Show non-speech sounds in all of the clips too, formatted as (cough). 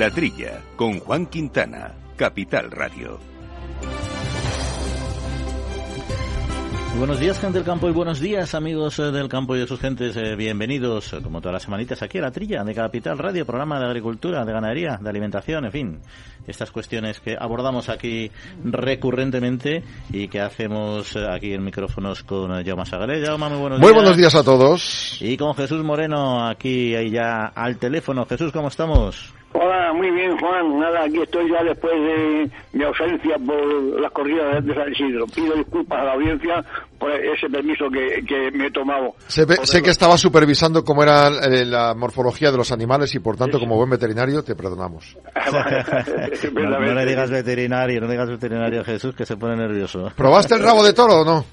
La Trilla, con Juan Quintana, Capital Radio. Buenos días, gente del campo, y buenos días, amigos eh, del campo y de sus gentes. Eh, bienvenidos, eh, como todas las semanitas, aquí a La Trilla de Capital Radio, programa de agricultura, de ganadería, de alimentación, en fin, estas cuestiones que abordamos aquí recurrentemente y que hacemos aquí en micrófonos con Jaume Sagalé. Jaume, muy buenos Muy días. buenos días a todos. Y con Jesús Moreno, aquí ahí ya al teléfono. Jesús, ¿cómo estamos? Hola, muy bien, Juan. Nada, aquí estoy ya después de mi ausencia por las corridas de San Isidro. Pido disculpas a la audiencia por ese permiso que, que me he tomado. Sé, sé que estaba supervisando cómo era eh, la morfología de los animales y por tanto como buen veterinario te perdonamos. (laughs) No, no le digas veterinario, no le digas veterinario a Jesús, que se pone nervioso. ¿Probaste el rabo de toro o no?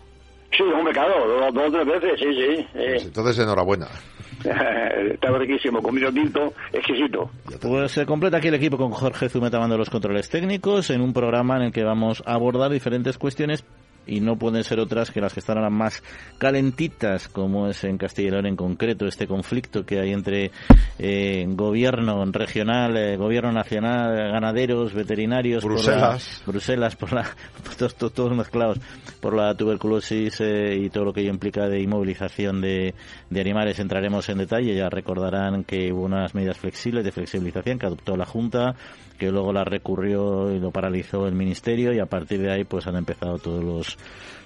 Sí, hombre, claro, dos, dos o tres veces, sí, sí. Pues Eh, entonces enhorabuena. (laughs) está riquísimo, con vino tinto, exquisito. Pues se completa aquí el equipo con Jorge Zumeta tomando los controles técnicos en un programa en el que vamos a abordar diferentes cuestiones y no pueden ser otras que las que están ahora más calentitas, como es en Castilla y León en concreto, este conflicto que hay entre eh, gobierno regional, eh, gobierno nacional, ganaderos, veterinarios, por la- Bruselas. Bruselas, por la, (laughs) todos, todos- todos mezclados por la tuberculosis eh, y todo lo que ello implica de inmovilización de, de animales. Entraremos en detalle, ya recordarán que hubo unas medidas flexibles de flexibilización que adoptó la Junta, que luego la recurrió y lo paralizó el Ministerio y a partir de ahí pues han empezado todos los,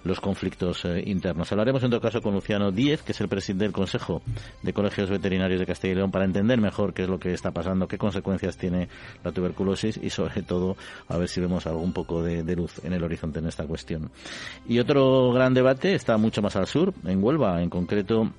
los conflictos eh, internos. Hablaremos en todo caso con Luciano Díez, que es el presidente del Consejo de Colegios Veterinarios de Castilla y León, para entender mejor qué es lo que está pasando, qué consecuencias tiene la tuberculosis y sobre todo a ver si vemos algún poco de, de luz en el horizonte en esta cuestión. Y otro gran debate está mucho más al sur, en Huelva, en concreto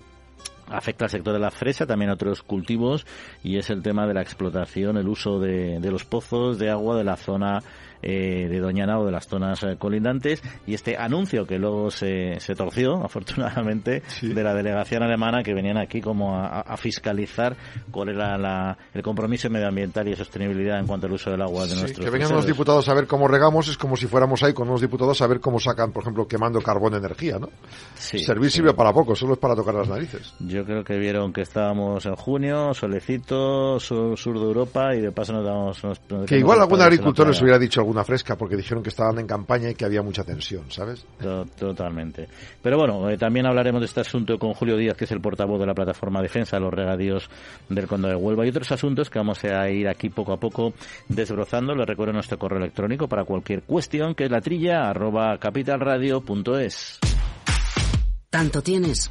afecta al sector de la fresa, también a otros cultivos, y es el tema de la explotación, el uso de, de los pozos de agua de la zona eh, de Doñana o de las zonas eh, colindantes, y este anuncio que luego se, se torció, (laughs) afortunadamente, de la delegación alemana que venían aquí como a, a fiscalizar cuál era la- el compromiso medioambiental y sostenibilidad en cuanto al uso del agua de Sí, nuestros que vengan los diputados a ver cómo regamos es como si fuéramos ahí con unos diputados a ver cómo sacan, por ejemplo, quemando carbón energía, ¿no? Sí, Servir sí. sirve para poco, solo es para tocar las narices. Yo creo que vieron que estábamos en junio, solecito, sur, sur de Europa y de paso nos damos... Nos, Que igual algún agricultor les hubiera dicho alguna fresca porque dijeron que estaban en campaña y que había mucha tensión, ¿sabes? To- Totalmente. Pero bueno, eh, también hablaremos de este asunto con Julio Díaz, que es el portavoz de la plataforma Defensa de los Regadíos del Condado de Huelva y otros asuntos que vamos a ir aquí poco a poco desbrozando. Les recuerdo nuestro correo electrónico para cualquier cuestión, que es la trilla arroba capitalradio.es. Tanto tienes,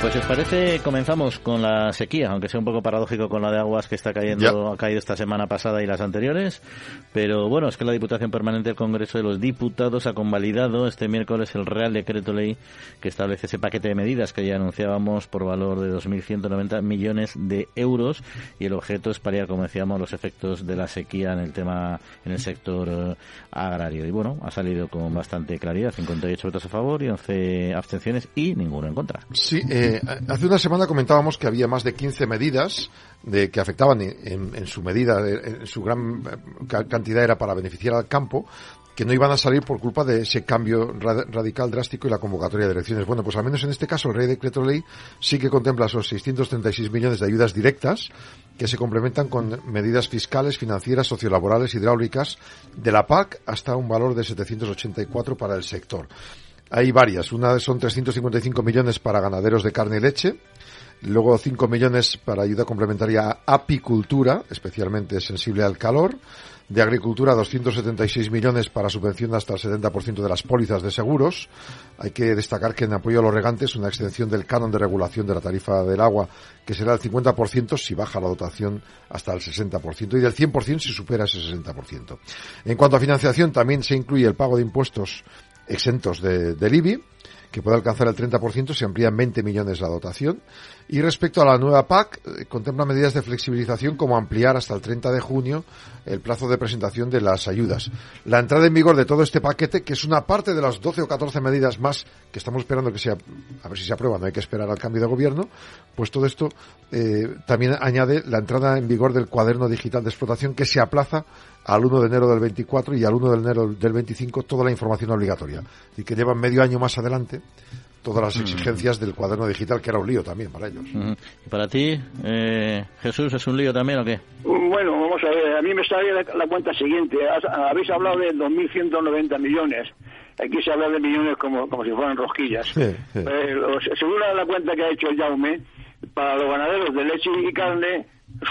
Pues si os parece, comenzamos con la sequía, aunque sea un poco paradójico con la de aguas que está cayendo, Ya. ha caído esta semana pasada y las anteriores. Pero bueno, es que la Diputación Permanente del Congreso de los Diputados ha convalidado este miércoles el Real Decreto Ley que establece ese paquete de medidas que ya anunciábamos por valor de 2.190 millones de euros y el objeto es paliar, como decíamos, los efectos de la sequía en el tema, en el sector eh, agrario. Y bueno, ha salido con bastante claridad, 58 votos a favor y 11 abstenciones y ninguno en contra. Sí, eh, hace una semana comentábamos que había más de 15 medidas de que afectaban en, en su medida, en su gran eh, ca- cantidad era para beneficiar al campo, que no iban a salir por culpa de ese cambio ra- radical, drástico y la convocatoria de elecciones. Bueno, pues al menos en este caso el Rey Decreto Ley sí que contempla esos 636 millones de ayudas directas que se complementan con medidas fiscales, financieras, sociolaborales, hidráulicas de la PAC hasta un valor de 784 para el sector. Hay varias. Una son 355 millones para ganaderos de carne y leche. Luego 5 millones para ayuda complementaria a apicultura, especialmente sensible al calor. De agricultura 276 millones para subvención hasta el 70% de las pólizas de seguros. Hay que destacar que en apoyo a los regantes una extensión del canon de regulación de la tarifa del agua que será el 50% si baja la dotación hasta el 60% y del 100% si supera ese 60%. En cuanto a financiación también se incluye el pago de impuestos exentos de, del IBI, que puede alcanzar el 30%, se amplían 20 millones la dotación. Y respecto a la nueva PAC, eh, contempla medidas de flexibilización como ampliar hasta el 30 de junio el plazo de presentación de las ayudas. La entrada en vigor de todo este paquete, que es una parte de las 12 o 14 medidas más que estamos esperando que sea, a ver si se aprueban, no hay que esperar al cambio de gobierno, pues todo esto eh, también añade la entrada en vigor del cuaderno digital de explotación que se aplaza al 1 de enero del 24 y al 1 de enero del 25 toda la información obligatoria. Y que llevan medio año más adelante todas las exigencias del cuaderno digital, que era un lío también para ellos. ¿Y para ti, eh, Jesús, es un lío también o qué? Bueno, vamos a ver, a mí me sale la, la cuenta siguiente. Habéis hablado de 2.190 millones. Aquí se habla de millones como, como si fueran rosquillas. Sí, sí. Eh, los- según la cuenta que ha hecho Jaume, para los ganaderos de leche y carne,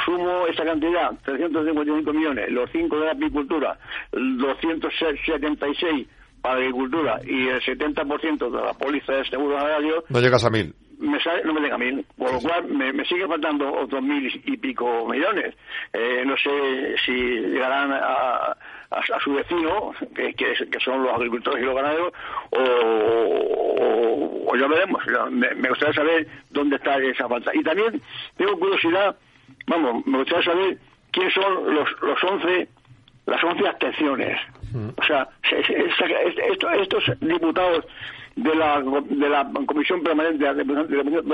sumo esa cantidad, 355 millones, los 5 de la apicultura, 276 para agricultura y el 70% de la póliza de seguro agrario, No llegas a mil. me sale, no me llega a mil, por lo cual me, me sigue faltando otros mil y pico millones. Eh, no sé si llegarán a, a- a su vecino, que, que, son los agricultores y los ganaderos, o, o- o ya veremos. Me, me gustaría saber dónde está esa falta. Y también tengo curiosidad, vamos, me gustaría saber quiénes son los, los 11 las 11 abstenciones. O sea, se- se- se- esto- estos diputados de la, de la Comisión Permanente,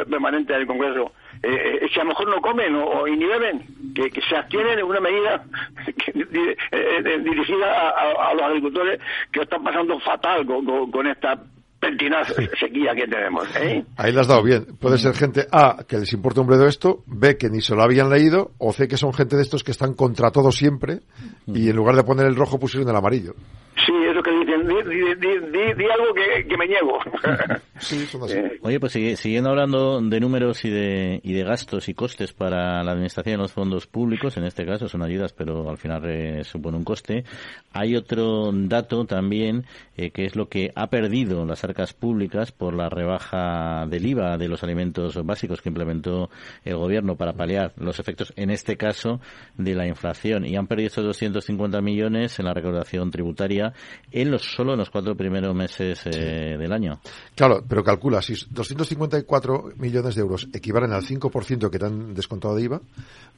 Permanente del Congreso, eh, eh, si a lo mejor no comen o, o- y beben, que, se abstienen en una medida (laughs) que- eh, eh, dirigida a, a- los agricultores que están pasando fatal con, con- con esta sequía que tenemos. ¿eh? Ahí le has dado bien. Puede ser gente A, que les importa un bledo esto, B, que ni se lo habían leído, o C, que son gente de estos que están contra todo siempre, y en lugar de poner el rojo pusieron el amarillo. Sí, di, di- di- di- di algo que, que me niego. (laughs) Sí. Eh, Oye, pues sigue- siguiendo hablando de números y de, y de gastos y costes para la administración de los fondos públicos, en este caso son ayudas, pero al final eh, supone un coste, hay otro dato también eh, que es lo que ha perdido las arcas públicas por la rebaja del IVA de los alimentos básicos que implementó el gobierno para paliar los efectos, en este caso, de la inflación. Y han perdido estos 250 millones en la recaudación tributaria en los, solo en los cuatro primeros meses eh, del año. Claro, pero calcula, si 254 millones de euros equivalen al 5% que te han descontado de IVA,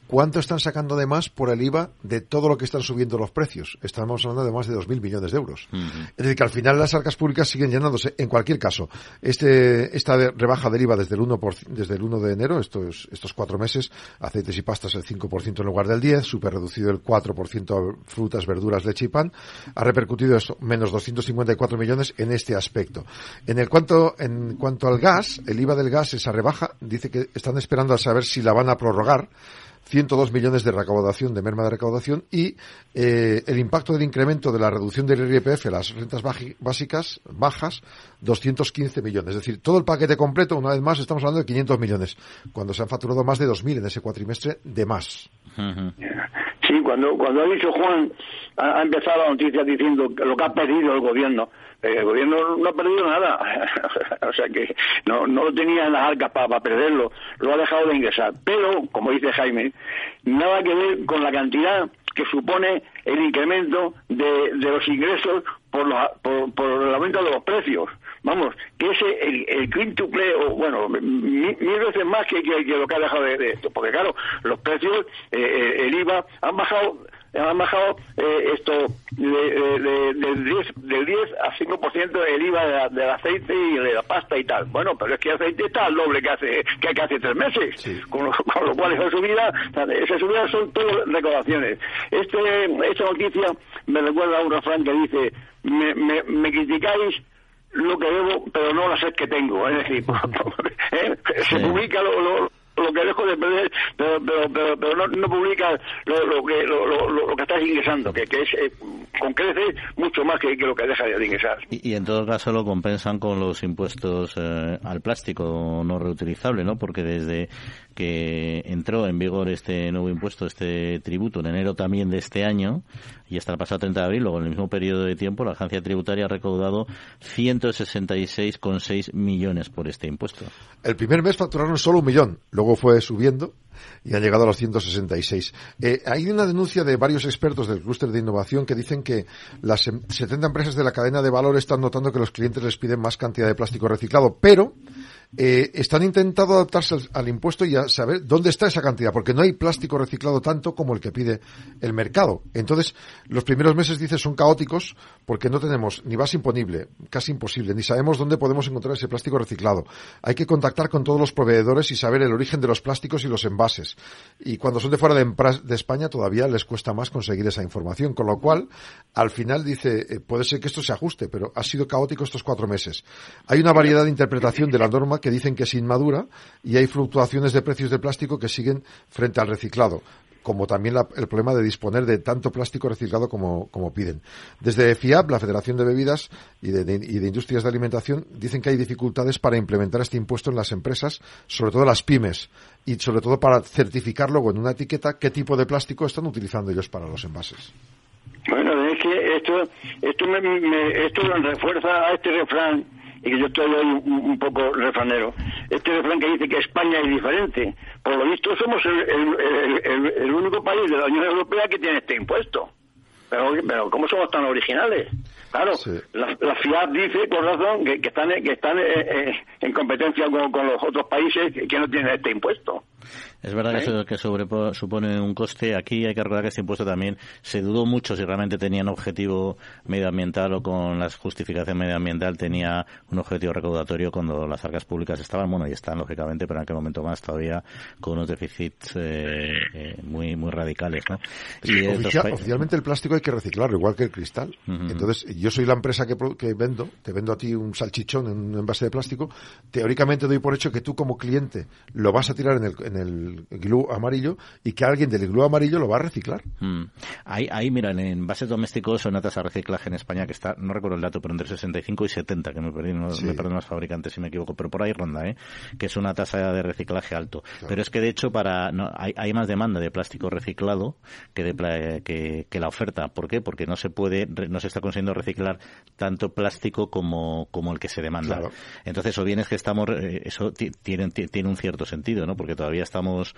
¿cuánto están sacando de más por el IVA de todo lo que están subiendo los precios? Estamos hablando de más de 2.000 millones de euros. Es decir, que al final las arcas públicas siguen llenándose. En cualquier caso, este, esta rebaja del IVA desde el 1, por- desde el 1 de enero, estos, estos cuatro meses, aceites y pastas el 5% en lugar del 10, super reducido el 4% a frutas, verduras, leche y pan, ha repercutido esto, menos 254 millones en este aspecto. En el cuanto, en cuanto al gas, el IVA del gas, esa rebaja, dice que están esperando a saber si la van a prorrogar. 102 millones de recaudación, de merma de recaudación, y eh, el impacto del incremento de la reducción del IRPF a las rentas básicas, bajas, 215 millones. Es decir, todo el paquete completo, una vez más, estamos hablando de 500 millones, cuando se han facturado más de 2.000 en ese cuatrimestre de más. Sí, cuando, cuando ha dicho Juan, ha, empezado la noticia diciendo lo que ha perdido el gobierno. Eh, el gobierno no ha perdido nada. (laughs) o sea que no, no lo tenía en las arcas para, perderlo. Lo ha dejado de ingresar. Pero, como dice Jaime, nada que ver con la cantidad que supone el incremento de, de los ingresos por, los- por, por el aumento de los precios. Vamos, que ese, el, el quíntuple, o bueno, mi- mil veces más que, que- que lo que ha dejado de, de esto. Porque claro, los precios, eh, eh, el IVA, han bajado han bajado eh, esto de- de- de- del 10 del 10 a 5% el IVA de la- del aceite y de la pasta y tal. Bueno, pero es que el aceite está al doble que hace que, que hace tres meses. Con, lo, con lo cual esa subida, esas subidas son todas recaudaciones. Este, esta noticia me recuerda a un refrán que dice, me, me, me criticáis lo que debo, pero no la sed que tengo. Es decir, (laughs) ¿eh? se publica lo, lo, lo que dejo de perder, pero, pero, pero, pero no, no publica lo, lo que lo, lo, lo que estás ingresando, que, que es eh, con creces mucho más que, que lo que deja de ingresar. Y, y en todo caso lo compensan con los impuestos eh, al plástico no reutilizable, ¿no? Porque desde que entró en vigor este nuevo impuesto, este tributo, en enero también de este año, y hasta el pasado 30 de abril, luego en el mismo periodo de tiempo, la agencia tributaria ha recaudado 166,6 millones por este impuesto. El primer mes facturaron solo un millón, luego fue subiendo y han llegado a los 166. Eh, hay una denuncia de varios expertos del clúster de innovación que dicen que las 70 empresas de la cadena de valor están notando que los clientes les piden más cantidad de plástico reciclado, pero eh, están intentando adaptarse al, impuesto y a saber dónde está esa cantidad, porque no hay plástico reciclado tanto como el que pide el mercado. Entonces, los primeros meses, dice, son caóticos porque no tenemos ni base imponible, casi imposible, ni sabemos dónde podemos encontrar ese plástico reciclado. Hay que contactar con todos los proveedores y saber el origen de los plásticos y los envases. Y cuando son de fuera de, España, todavía les cuesta más conseguir esa información. Con lo cual, al final dice, eh, puede ser que esto se ajuste, pero ha sido caótico estos cuatro meses. Hay una variedad de interpretación de la norma que dicen que es inmadura y hay fluctuaciones de precios de plástico que siguen frente al reciclado como también el problema de disponer de tanto plástico reciclado como, piden. Desde FIAB, la Federación de Bebidas y de, Industrias de Alimentación, dicen que hay dificultades para implementar este impuesto en las empresas, sobre todo las pymes, y sobre todo para certificar luego en una etiqueta qué tipo de plástico están utilizando ellos para los envases. Bueno, es que esto, esto, me, esto refuerza a este refrán y que yo estoy hoy un, poco refranero. Este refrán que dice que España es diferente. Por lo visto somos el, único país de la Unión Europea que tiene este impuesto. Pero, pero ¿cómo somos tan originales? Claro, la, la, FIAT dice, por razón, que, están, que están eh, eh, en competencia con, con, los otros países que no tienen este impuesto. Es verdad que, eso, que supone un coste. Aquí hay que recordar que este impuesto también se dudó mucho si realmente tenía un objetivo medioambiental o con la justificación medioambiental tenía un objetivo recaudatorio cuando las arcas públicas estaban, bueno, y están lógicamente, pero en aquel momento más todavía con unos déficits eh, eh, muy muy radicales, ¿no? Y oficialmente el plástico hay que reciclarlo, igual que el cristal. Entonces, yo soy la empresa que, que vendo, te vendo a ti un salchichón en un envase de plástico, teóricamente doy por hecho que tú como cliente lo vas a tirar en el, en el glú amarillo y que alguien del glú amarillo lo va a reciclar. Mm. Ahí, ahí, mira, en envases domésticos son una tasa de reciclaje en España que está, no recuerdo el dato, pero entre 65 y 70, que me perdí, no, me perdonan los fabricantes si me equivoco, pero por ahí ronda, ¿eh? que es una tasa de reciclaje alto. Pero es que de hecho para no, hay, hay más demanda de plástico reciclado que, de, que, que la oferta. ¿Por qué? Porque no se puede, no se está consiguiendo reciclar tanto plástico como, como el que se demanda. Entonces, o bien es que estamos, eh, eso tiene, tiene un cierto sentido, ¿no? Porque todavía estamos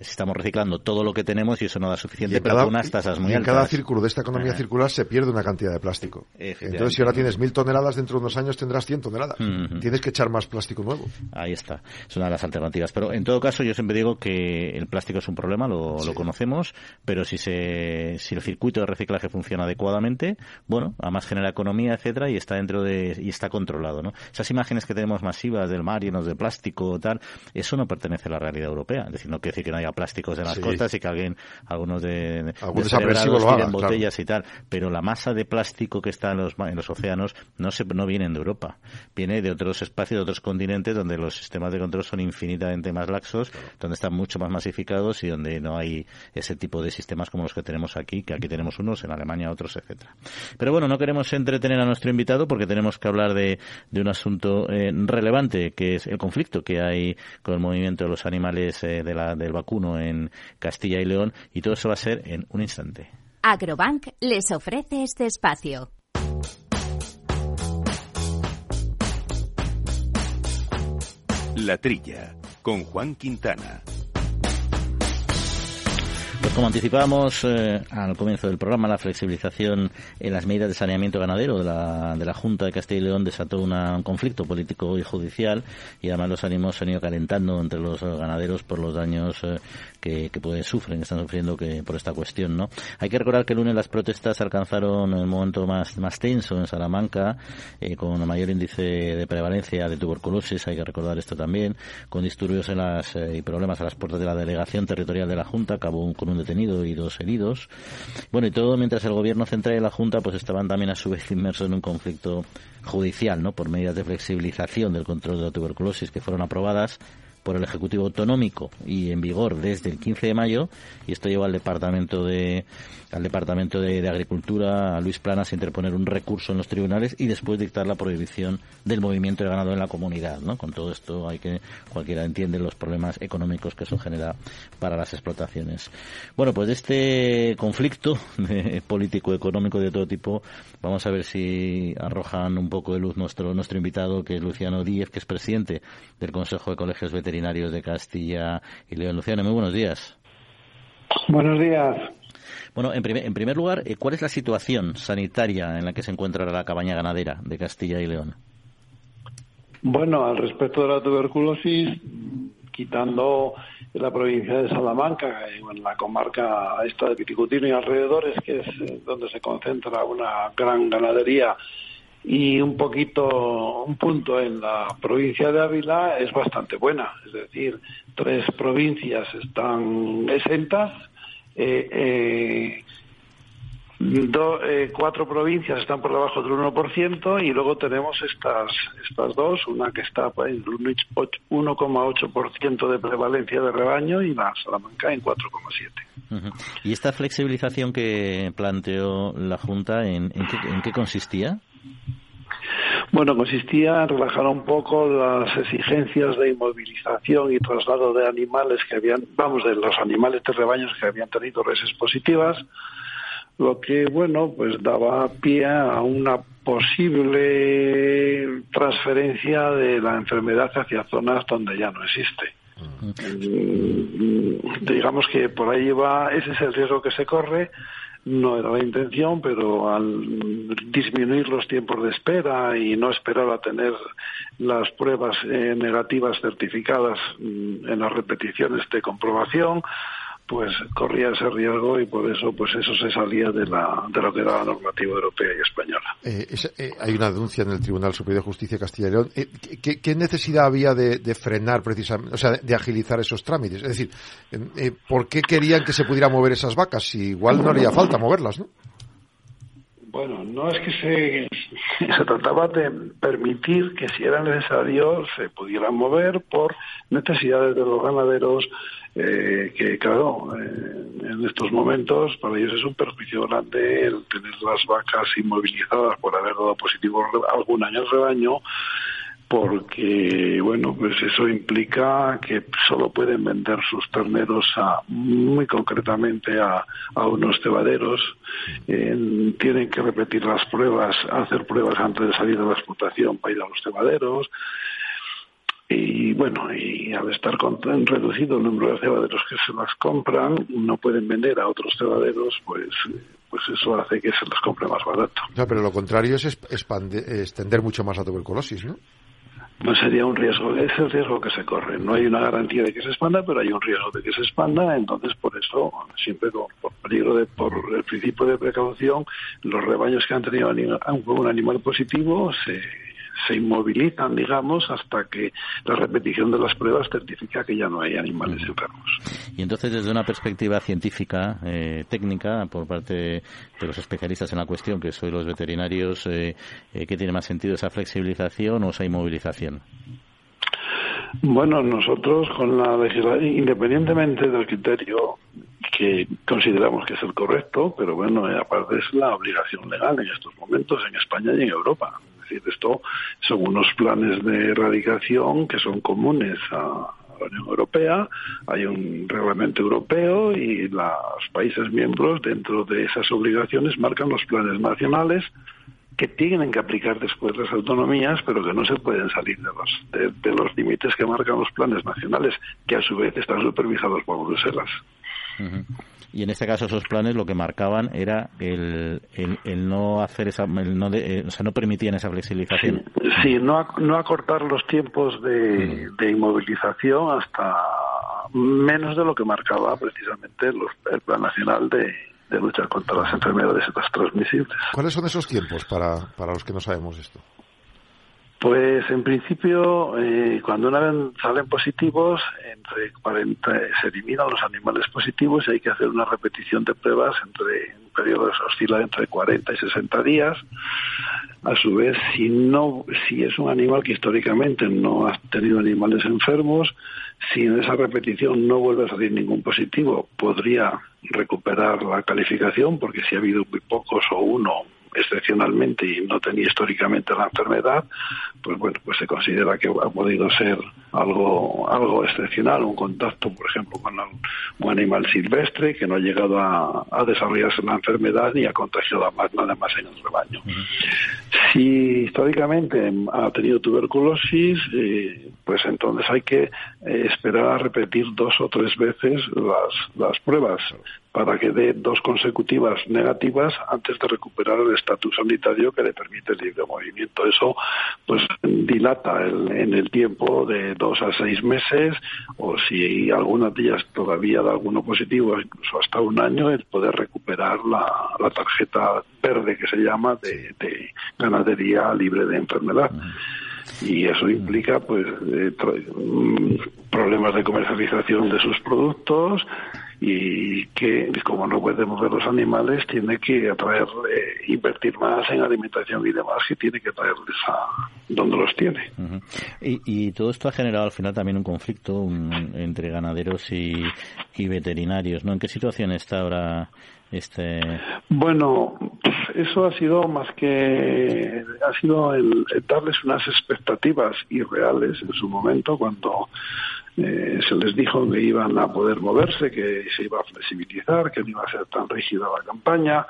estamos, reciclando todo lo que tenemos y eso no da suficiente para unas tasas muy y en cada círculo de esta economía circular se pierde una cantidad de plástico. Entonces, si ahora tienes mil toneladas, dentro de unos años tendrás cien toneladas. Tienes que echar más plástico nuevo. Ahí está. Es una de las alternativas. Pero en todo caso, yo siempre digo que el plástico es un problema, lo, conocemos, pero si, se, si el circuito de reciclaje funciona adecuadamente, bueno, además genera economía, etcétera, y está dentro de, y está controlado, ¿no? Esas imágenes que tenemos masivas del mar llenos de plástico, tal, eso no pertenece a la realidad europea. Es decir, no quiere decir que no haya plásticos en las costas y que alguien, algunos de, algunos de botellas y tal. Pero la masa de plástico que está en los, en los océanos no se, no viene de Europa. Viene de otros espacios, de otros continentes donde los sistemas de control son infinitamente más laxos, donde están mucho más masificados y donde no hay ese tipo de sistemas como los que tenemos aquí, que aquí tenemos unos, en Alemania otros, etcétera. Pero bueno, no queremos entretener a nuestro invitado porque tenemos que hablar de, de un asunto eh, relevante, que es el conflicto que hay con el movimiento de los animales eh, de la, del vacuno en Castilla y León y todo eso va a ser en un instante. Agrobank les ofrece este espacio. La Trilla, con Juan Quintana. Como anticipábamos eh, al comienzo del programa, la flexibilización en las medidas de saneamiento ganadero de la, de la Junta de Castilla y León desató un conflicto político y judicial y además los ánimos se han ido calentando entre los ganaderos por los daños eh, que, que pues, sufren, están sufriendo que por esta cuestión, ¿no? Hay que recordar que el lunes las protestas alcanzaron el momento más, más tenso en Salamanca, eh, con mayor índice de prevalencia de tuberculosis, hay que recordar esto también, con disturbios en las, y problemas a las puertas de la delegación territorial de la Junta, acabó un un detenido y dos heridos. Bueno, y todo mientras el gobierno central y la Junta pues estaban también a su vez (laughs) inmersos en un conflicto judicial, ¿no? Por medidas de flexibilización del control de la tuberculosis que fueron aprobadas por el Ejecutivo Autonómico y en vigor desde el 15 de mayo y esto lleva al Departamento de al Departamento de, Agricultura a Luis Planas a interponer un recurso en los tribunales y después dictar la prohibición del movimiento de ganado en la comunidad, ¿no? Con todo esto hay que cualquiera entiende los problemas económicos que eso genera para las explotaciones. Bueno, pues de este conflicto (laughs) político económico de todo tipo vamos a ver si arrojan un poco de luz nuestro nuestro invitado que es Luciano Díez, que es presidente del Consejo de Colegios Veterinarios Veterinarios de Castilla y León. Luciano, muy buenos días. Buenos días. Bueno, en primer, en primer lugar, eh, ¿cuál es la situación sanitaria en la que se encuentra la cabaña ganadera de Castilla y León? Bueno, al respecto de la tuberculosis, quitando la provincia de Salamanca, en la comarca esta de Piticutino y alrededores, que es eh, donde se concentra una gran ganadería, y un poquito, un punto en la provincia de Ávila es bastante buena. Es decir, tres provincias están exentas. Eh, eh, eh, cuatro provincias están por debajo del 1% y luego tenemos estas, estas dos, una que está en 1,8% de prevalencia de rebaño y la Salamanca en 4,7%. ¿Y esta flexibilización que planteó la Junta, en, qué, en qué consistía? Bueno, consistía en relajar un poco las exigencias de inmovilización y traslado de animales que habían, vamos, de los animales de rebaños que habían tenido reses positivas lo que, bueno, pues daba pie a una posible transferencia de la enfermedad hacia zonas donde ya no existe. Mm, digamos que por ahí va, ese es el riesgo que se corre. No era la intención, pero al disminuir los tiempos de espera y no esperar a tener las pruebas eh, negativas certificadas mm, en las repeticiones de comprobación, pues corría ese riesgo y por eso pues eso se salía de, la, de lo que era la normativa europea y española. Eh, eh, hay una denuncia en el Tribunal Superior de Justicia de Castilla y León. Eh, ¿qué, necesidad había de, frenar precisamente, o sea, de, agilizar esos trámites? Es decir, ¿por qué querían que se pudiera mover esas vacas? Si igual no haría falta moverlas, ¿no? Bueno, no es que se, (laughs) se trataba de permitir que si era necesario se pudieran mover por necesidades de los ganaderos, eh, que claro, eh, en estos momentos para ellos es un perjuicio grande el tener las vacas inmovilizadas por haber dado positivo algún año al rebaño porque bueno pues eso implica que solo pueden vender sus terneros a muy concretamente a, unos cebaderos tienen que repetir las pruebas hacer pruebas antes de salir de la explotación para ir a los cebaderos y bueno, y al estar reducido el número de cebaderos que se las compran, no pueden vender a otros cebaderos, pues pues eso hace que se las compre más barato. pero lo contrario es extender mucho más la tuberculosis, ¿no? no sería un riesgo, es el riesgo que se corre. No hay una garantía de que se expanda, pero hay un riesgo de que se expanda, entonces por eso, siempre por, peligro de, por el principio de precaución, los rebaños que han tenido un animal positivo se se inmovilizan, digamos, hasta que la repetición de las pruebas certifica que ya no hay animales enfermos. Y entonces, desde una perspectiva científica, eh, técnica, por parte de los especialistas en la cuestión, que soy los veterinarios, eh, eh, ¿qué tiene más sentido, esa flexibilización o esa inmovilización? Bueno, nosotros con la legislación, independientemente del criterio que consideramos que es el correcto, pero bueno, aparte es la obligación legal en estos momentos en España y en Europa decir, esto son unos planes de erradicación que son comunes a, la Unión Europea, hay un reglamento europeo y los países miembros dentro de esas obligaciones marcan los planes nacionales que tienen que aplicar después las autonomías, pero que no se pueden salir de los, de los límites que marcan los planes nacionales, que a su vez están supervisados por Bruselas. Y en este caso esos planes lo que marcaban era el, el, no hacer esa, no eh, o sea, no permitían esa flexibilización. Sí, no, no acortar los tiempos de, de, inmovilización hasta menos de lo que marcaba precisamente el Plan Nacional de, de lucha contra las enfermedades transmisibles. ¿Cuáles son esos tiempos para, para los que no sabemos esto? Pues en principio, eh, cuando una vez salen positivos, entre 40, se eliminan los animales positivos y hay que hacer una repetición de pruebas entre un periodo oscila entre 40 y 60 días. A su vez, si no, si es un animal que históricamente no ha tenido animales enfermos, si en esa repetición no vuelve a salir ningún positivo, podría recuperar la calificación, porque si ha habido muy pocos o uno excepcionalmente y no tenía históricamente la enfermedad, pues bueno, pues se considera que ha podido ser algo, algo excepcional, un contacto, por ejemplo, con un animal silvestre que no ha llegado a, desarrollarse la enfermedad ni ha contagiado a más, nada más en el rebaño. si históricamente ha tenido tuberculosis, eh, pues entonces hay que eh, esperar a repetir dos o tres veces las, las pruebas para que dé dos consecutivas negativas antes de recuperar el estatus sanitario que le permite el libre movimiento. Eso pues dilata en el tiempo de dos a seis meses o si algunas ellas todavía da alguno positivo, incluso hasta un año, el poder recuperar la, la tarjeta verde que se llama de, de ganadería libre de enfermedad y eso implica pues eh, mm, problemas de comercialización de sus productos y que como no puede mover los animales tiene que atraer invertir más en alimentación y demás que tiene que traerles a donde los tiene. Y, y, todo esto ha generado al final también un conflicto entre ganaderos y, y veterinarios no en qué situación está ahora este bueno eso ha sido más que ha sido el, darles unas expectativas irreales en su momento cuando eh, se les dijo que iban a poder moverse, que se iba a flexibilizar, que no iba a ser tan rígida la campaña,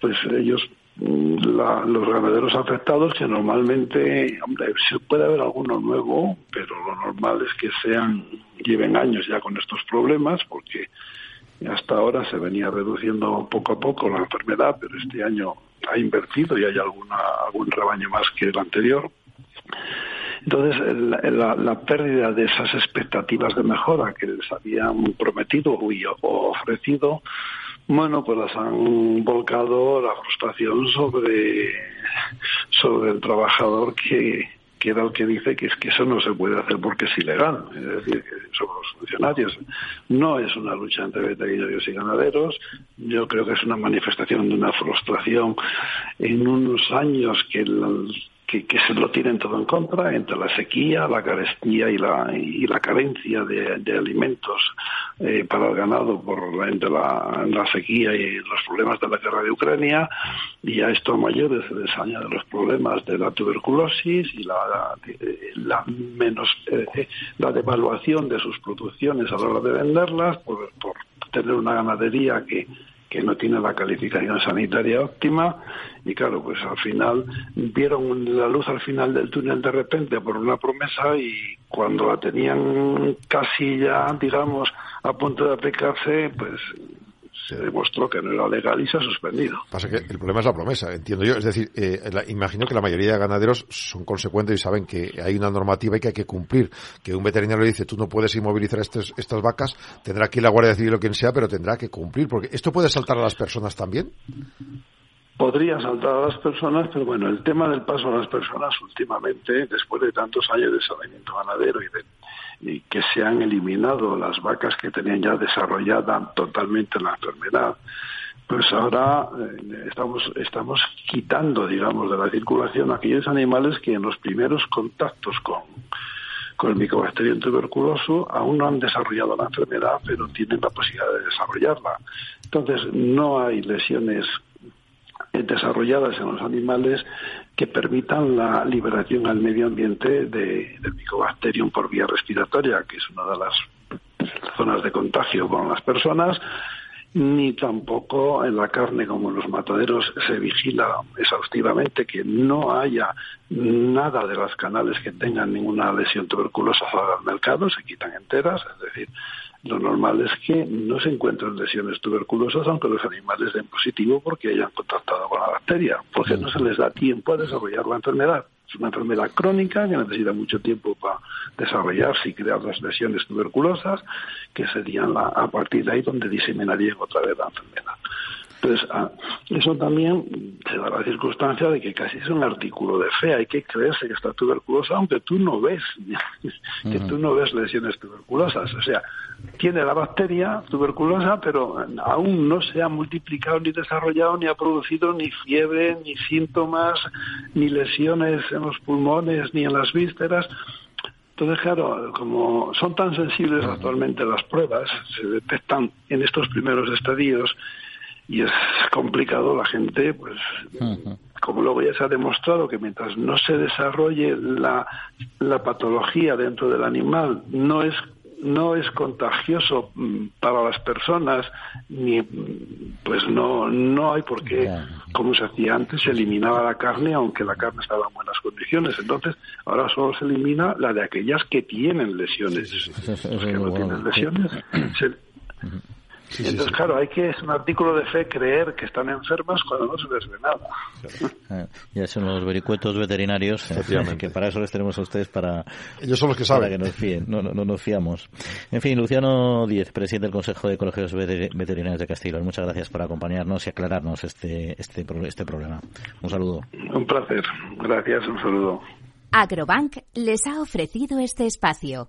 pues ellos mm, los ganaderos afectados que normalmente, hombre, se puede haber alguno nuevo, pero lo normal es que sean lleven años ya con estos problemas porque hasta ahora se venía reduciendo poco a poco la enfermedad, pero este año ha invertido y hay alguna, algún rebaño más que el anterior. Entonces, la, pérdida de esas expectativas de mejora que les habían prometido o ofrecido, bueno, pues las han volcado la frustración sobre, sobre el trabajador que, que era el que dice que es que eso no se puede hacer porque es ilegal, es decir, que somos funcionarios. No es una lucha entre veterinarios y ganaderos, yo creo que es una manifestación de una frustración en unos años que que, se lo tienen todo en contra entre la sequía, la carestía y la, y la carencia de, alimentos eh, para el ganado por entre la, sequía y los problemas de la guerra de Ucrania y a esto mayores se les añaden los problemas de la tuberculosis y la, la menos eh, la devaluación de sus producciones a la hora de venderlas por, por tener una ganadería que que no tiene la calificación sanitaria óptima y claro, pues al final vieron la luz al final del túnel de repente por una promesa y cuando la tenían casi ya, digamos, a punto de aplicarse, pues se demostró que no era legal y se ha suspendido. Pasa que el problema es la promesa, entiendo yo. Es decir, eh, imagino que la mayoría de ganaderos son consecuentes y saben que hay una normativa y que hay que cumplir. Que un veterinario le dice, tú no puedes inmovilizar estas, estas vacas, tendrá que ir la Guardia Civil o quien sea, pero tendrá que cumplir. Porque esto puede saltar a las personas también podría saltar a las personas, pero bueno, el tema del paso a las personas últimamente, después de tantos años de saneamiento ganadero y de y que se han eliminado las vacas que tenían ya desarrollada totalmente la enfermedad, pues ahora eh, estamos, estamos quitando, digamos, de la circulación aquellos animales que en los primeros contactos con, con el micobacterium tuberculoso aún no han desarrollado la enfermedad, pero tienen la posibilidad de desarrollarla. Entonces, no hay lesiones desarrolladas en los animales que permitan la liberación al medio ambiente de, del micobacterium por vía respiratoria, que es una de las zonas de contagio con las personas, ni tampoco en la carne como en los mataderos se vigila exhaustivamente que no haya nada de las canales que tengan ninguna lesión tuberculosa al mercado, se quitan enteras, es decir, lo normal es que no se encuentren lesiones tuberculosas aunque los animales den positivo porque hayan contactado con la bacteria, porque no se les da tiempo a desarrollar la enfermedad. Es una enfermedad crónica que necesita mucho tiempo para desarrollarse y crear las lesiones tuberculosas, que serían la, a partir de ahí donde diseminarían otra vez la enfermedad. Entonces, ah, eso también se da la circunstancia de que casi es un artículo de fe. Hay que creerse que está tuberculosa, aunque tú no ves, (laughs) que tú no ves lesiones tuberculosas. O sea, tiene la bacteria tuberculosa, pero aún no se ha multiplicado ni desarrollado, ni ha producido ni fiebre, ni síntomas, ni lesiones en los pulmones, ni en las vísceras. Entonces, claro, como son tan sensibles actualmente las pruebas, se detectan en estos primeros estadios y es complicado la gente, pues, como luego ya se ha demostrado que mientras no se desarrolle la, la patología dentro del animal, no es no es contagioso mm, para las personas, ni pues no, no hay por qué, como se hacía antes, se eliminaba la carne, aunque la carne estaba en buenas condiciones. Entonces, ahora solo se elimina la de aquellas que tienen lesiones. Los que no tienen lesiones se, entonces, claro, hay que, es un artículo de fe creer que están enfermas cuando no se les ve nada. Eh, ya son los vericuetos veterinarios, eh, que para eso les tenemos a ustedes para, Ellos son los que saben. que nos fíen, no, no, no nos fiamos. En fin, Luciano Díez, presidente del Consejo de Colegios Veter- Veterinarios de Castilla, muchas gracias por acompañarnos y aclararnos este, este, pro- este problema. Un saludo. Un placer. Gracias, un saludo. Agrobank les ha ofrecido este espacio.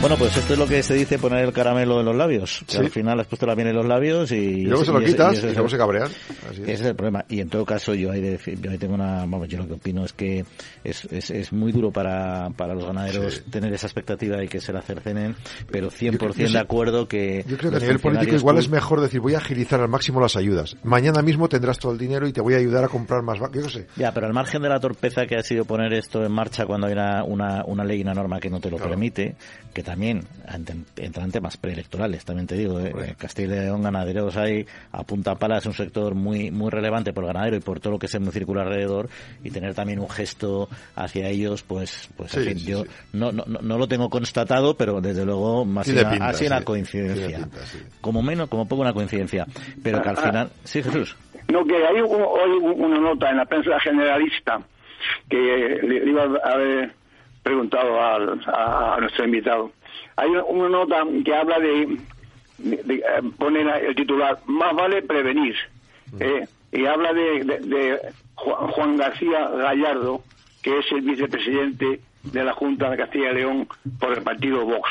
Bueno, pues esto es lo que se dice poner el caramelo en los labios. Que Sí. al final has puesto la miel en los labios y... Y luego se lo quitas y luego se cabrean. Así Ese es. el problema. Y en todo caso, yo ahí, de- yo ahí tengo una. Vamos, yo lo que opino es que es, es, es muy duro para, para los ganaderos tener esa expectativa y que se la cercenen, pero 100% Yo de acuerdo que. Yo creo que a nivel político igual es mejor decir voy a agilizar al máximo las ayudas. Mañana mismo tendrás todo el dinero y te voy a ayudar a comprar más vacas. Yo sé. Ya, pero al margen de la torpeza que ha sido poner esto en marcha cuando hay una, una, una ley y una norma que no te lo Claro. permite, que también ent- entran temas preelectorales, también te digo, ¿eh? Castilla y León, ganaderos hay, a punta pala es un sector muy muy relevante por el ganadero y por todo lo que se me circula alrededor y tener también un gesto hacia ellos, pues, pues en fin, sí, yo sí. No, no, no no lo tengo constatado, pero desde luego más una, pinta, sido una coincidencia. Tiene pinta, sí. Como menos, como poco una coincidencia, pero que al Ah, ah. final, sí Jesús. No, que hay un- hoy una nota en la prensa generalista que le, le iba a haber preguntado al- a, a nuestro invitado. Hay una, nota que habla de, de- eh, pone la- el titular, más vale prevenir. eh, y habla de, de- de Juan, García Gallardo, que es el vicepresidente de la Junta de Castilla y León por el partido Vox.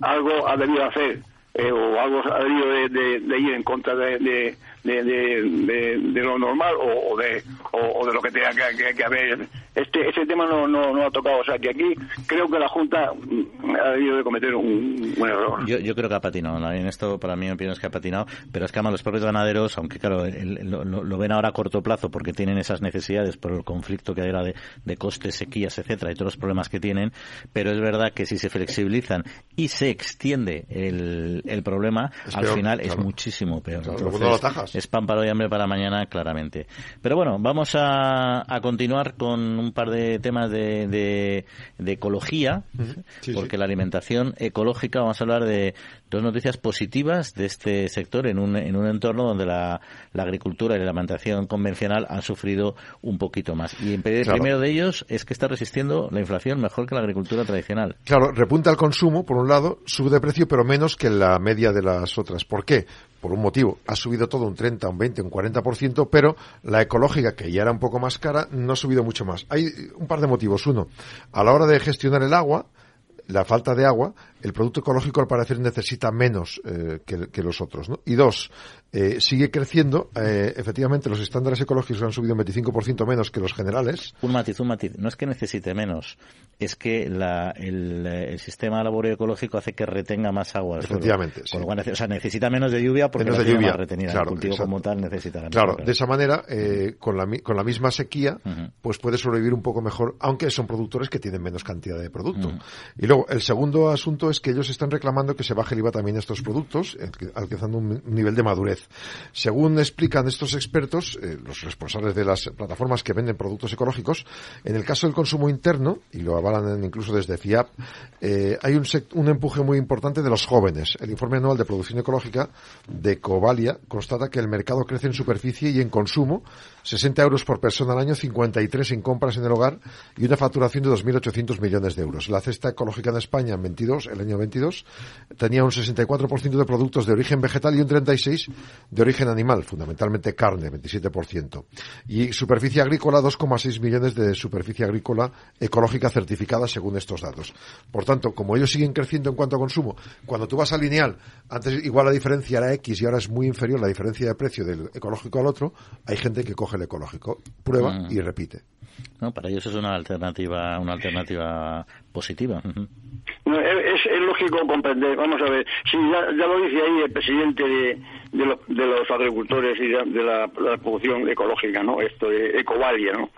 Algo ha debido hacer eh, o algo ha debido de, ir en contra de, de, de, de- de- de lo normal o, o de o, o de lo que tenga que, que- que haber este ese tema no, no no ha tocado o sea que aquí creo que la junta mm, ha debido de cometer un, un error Yo, yo creo que ha patinado. ¿no? En esto, para mí, mi opinión es que ha patinado. Pero es que además los propios ganaderos, aunque claro, el- lo, lo ven ahora a corto plazo porque tienen esas necesidades por el conflicto que hay ahora de, de costes, sequías, etcétera, y todos los problemas que tienen. Pero es verdad que si se flexibilizan y se extiende el, el problema, Es al peor, final es muchísimo peor. Claro, Entonces, es pan para hoy, hambre para mañana, claramente. Pero bueno, vamos a, a continuar con un par de temas de, de, de ecología, Sí, porque sí. la alimentación ecológica, vamos a hablar de dos noticias positivas de este sector en un, en un entorno donde la, la agricultura y la alimentación convencional han sufrido un poquito más. Y el Claro. primero de ellos es que está resistiendo la inflación mejor que la agricultura tradicional. Claro, repunta el consumo, por un lado, sube de precio, pero menos que la media de las otras. ¿Por qué? Por un motivo. Ha subido todo un 30, un 20, un 40%, pero la ecológica, que ya era un poco más cara, no ha subido mucho más. Hay un par de motivos. Uno, a la hora de gestionar el agua, la falta de agua, el producto ecológico al parecer necesita menos eh, que, que los otros. ¿no? Y dos, eh, sigue creciendo. eh, efectivamente, los estándares ecológicos han subido un 25% menos que los generales. Un matiz, un matiz. No es que necesite menos, es que la, el, el sistema de laboreo ecológico hace que retenga más agua. al suelo. Efectivamente, Con sí. lo cual, nece- o sea, necesita menos de lluvia porque Menos la de lluvia, más retenida. claro, el cultivo exacto. como tal necesita menos. Claro, de esa manera, con, la, con la misma sequía, pues puede sobrevivir un poco mejor, aunque son productores que tienen menos cantidad de producto. Y luego, el segundo asunto es que ellos están reclamando que se baje el IVA también a estos productos, eh, alcanzando un nivel de madurez. Según explican estos expertos, eh, los responsables de las plataformas que venden productos ecológicos, en el caso del consumo interno, y lo avalan incluso desde FIAP, eh, hay un, un empuje muy importante de los jóvenes. El informe anual de producción ecológica de Covalia constata que el mercado crece en superficie y en consumo, 60 euros por persona al año, 53 en compras en el hogar y una facturación de 2.800 millones de euros. La cesta ecológica en España en 22, el año 22, tenía un 64% de productos de origen vegetal y un 36% de origen animal, fundamentalmente carne, 27%. Y superficie agrícola, 2,6 millones de superficie agrícola ecológica certificada según estos datos. Por tanto, como ellos siguen creciendo en cuanto a consumo, cuando tú vas a lineal, antes igual la diferencia era X y ahora es muy inferior la diferencia de precio del ecológico al otro, hay gente que coge el ecológico, prueba Mm. y repite. No, para ellos es una alternativa, una alternativa positiva. No, es, es lógico comprender, vamos a ver, si ya, lo dice ahí el presidente de, de, lo- de los agricultores y de, la, producción ecológica, ¿no? Esto de Ecovalia, ¿no?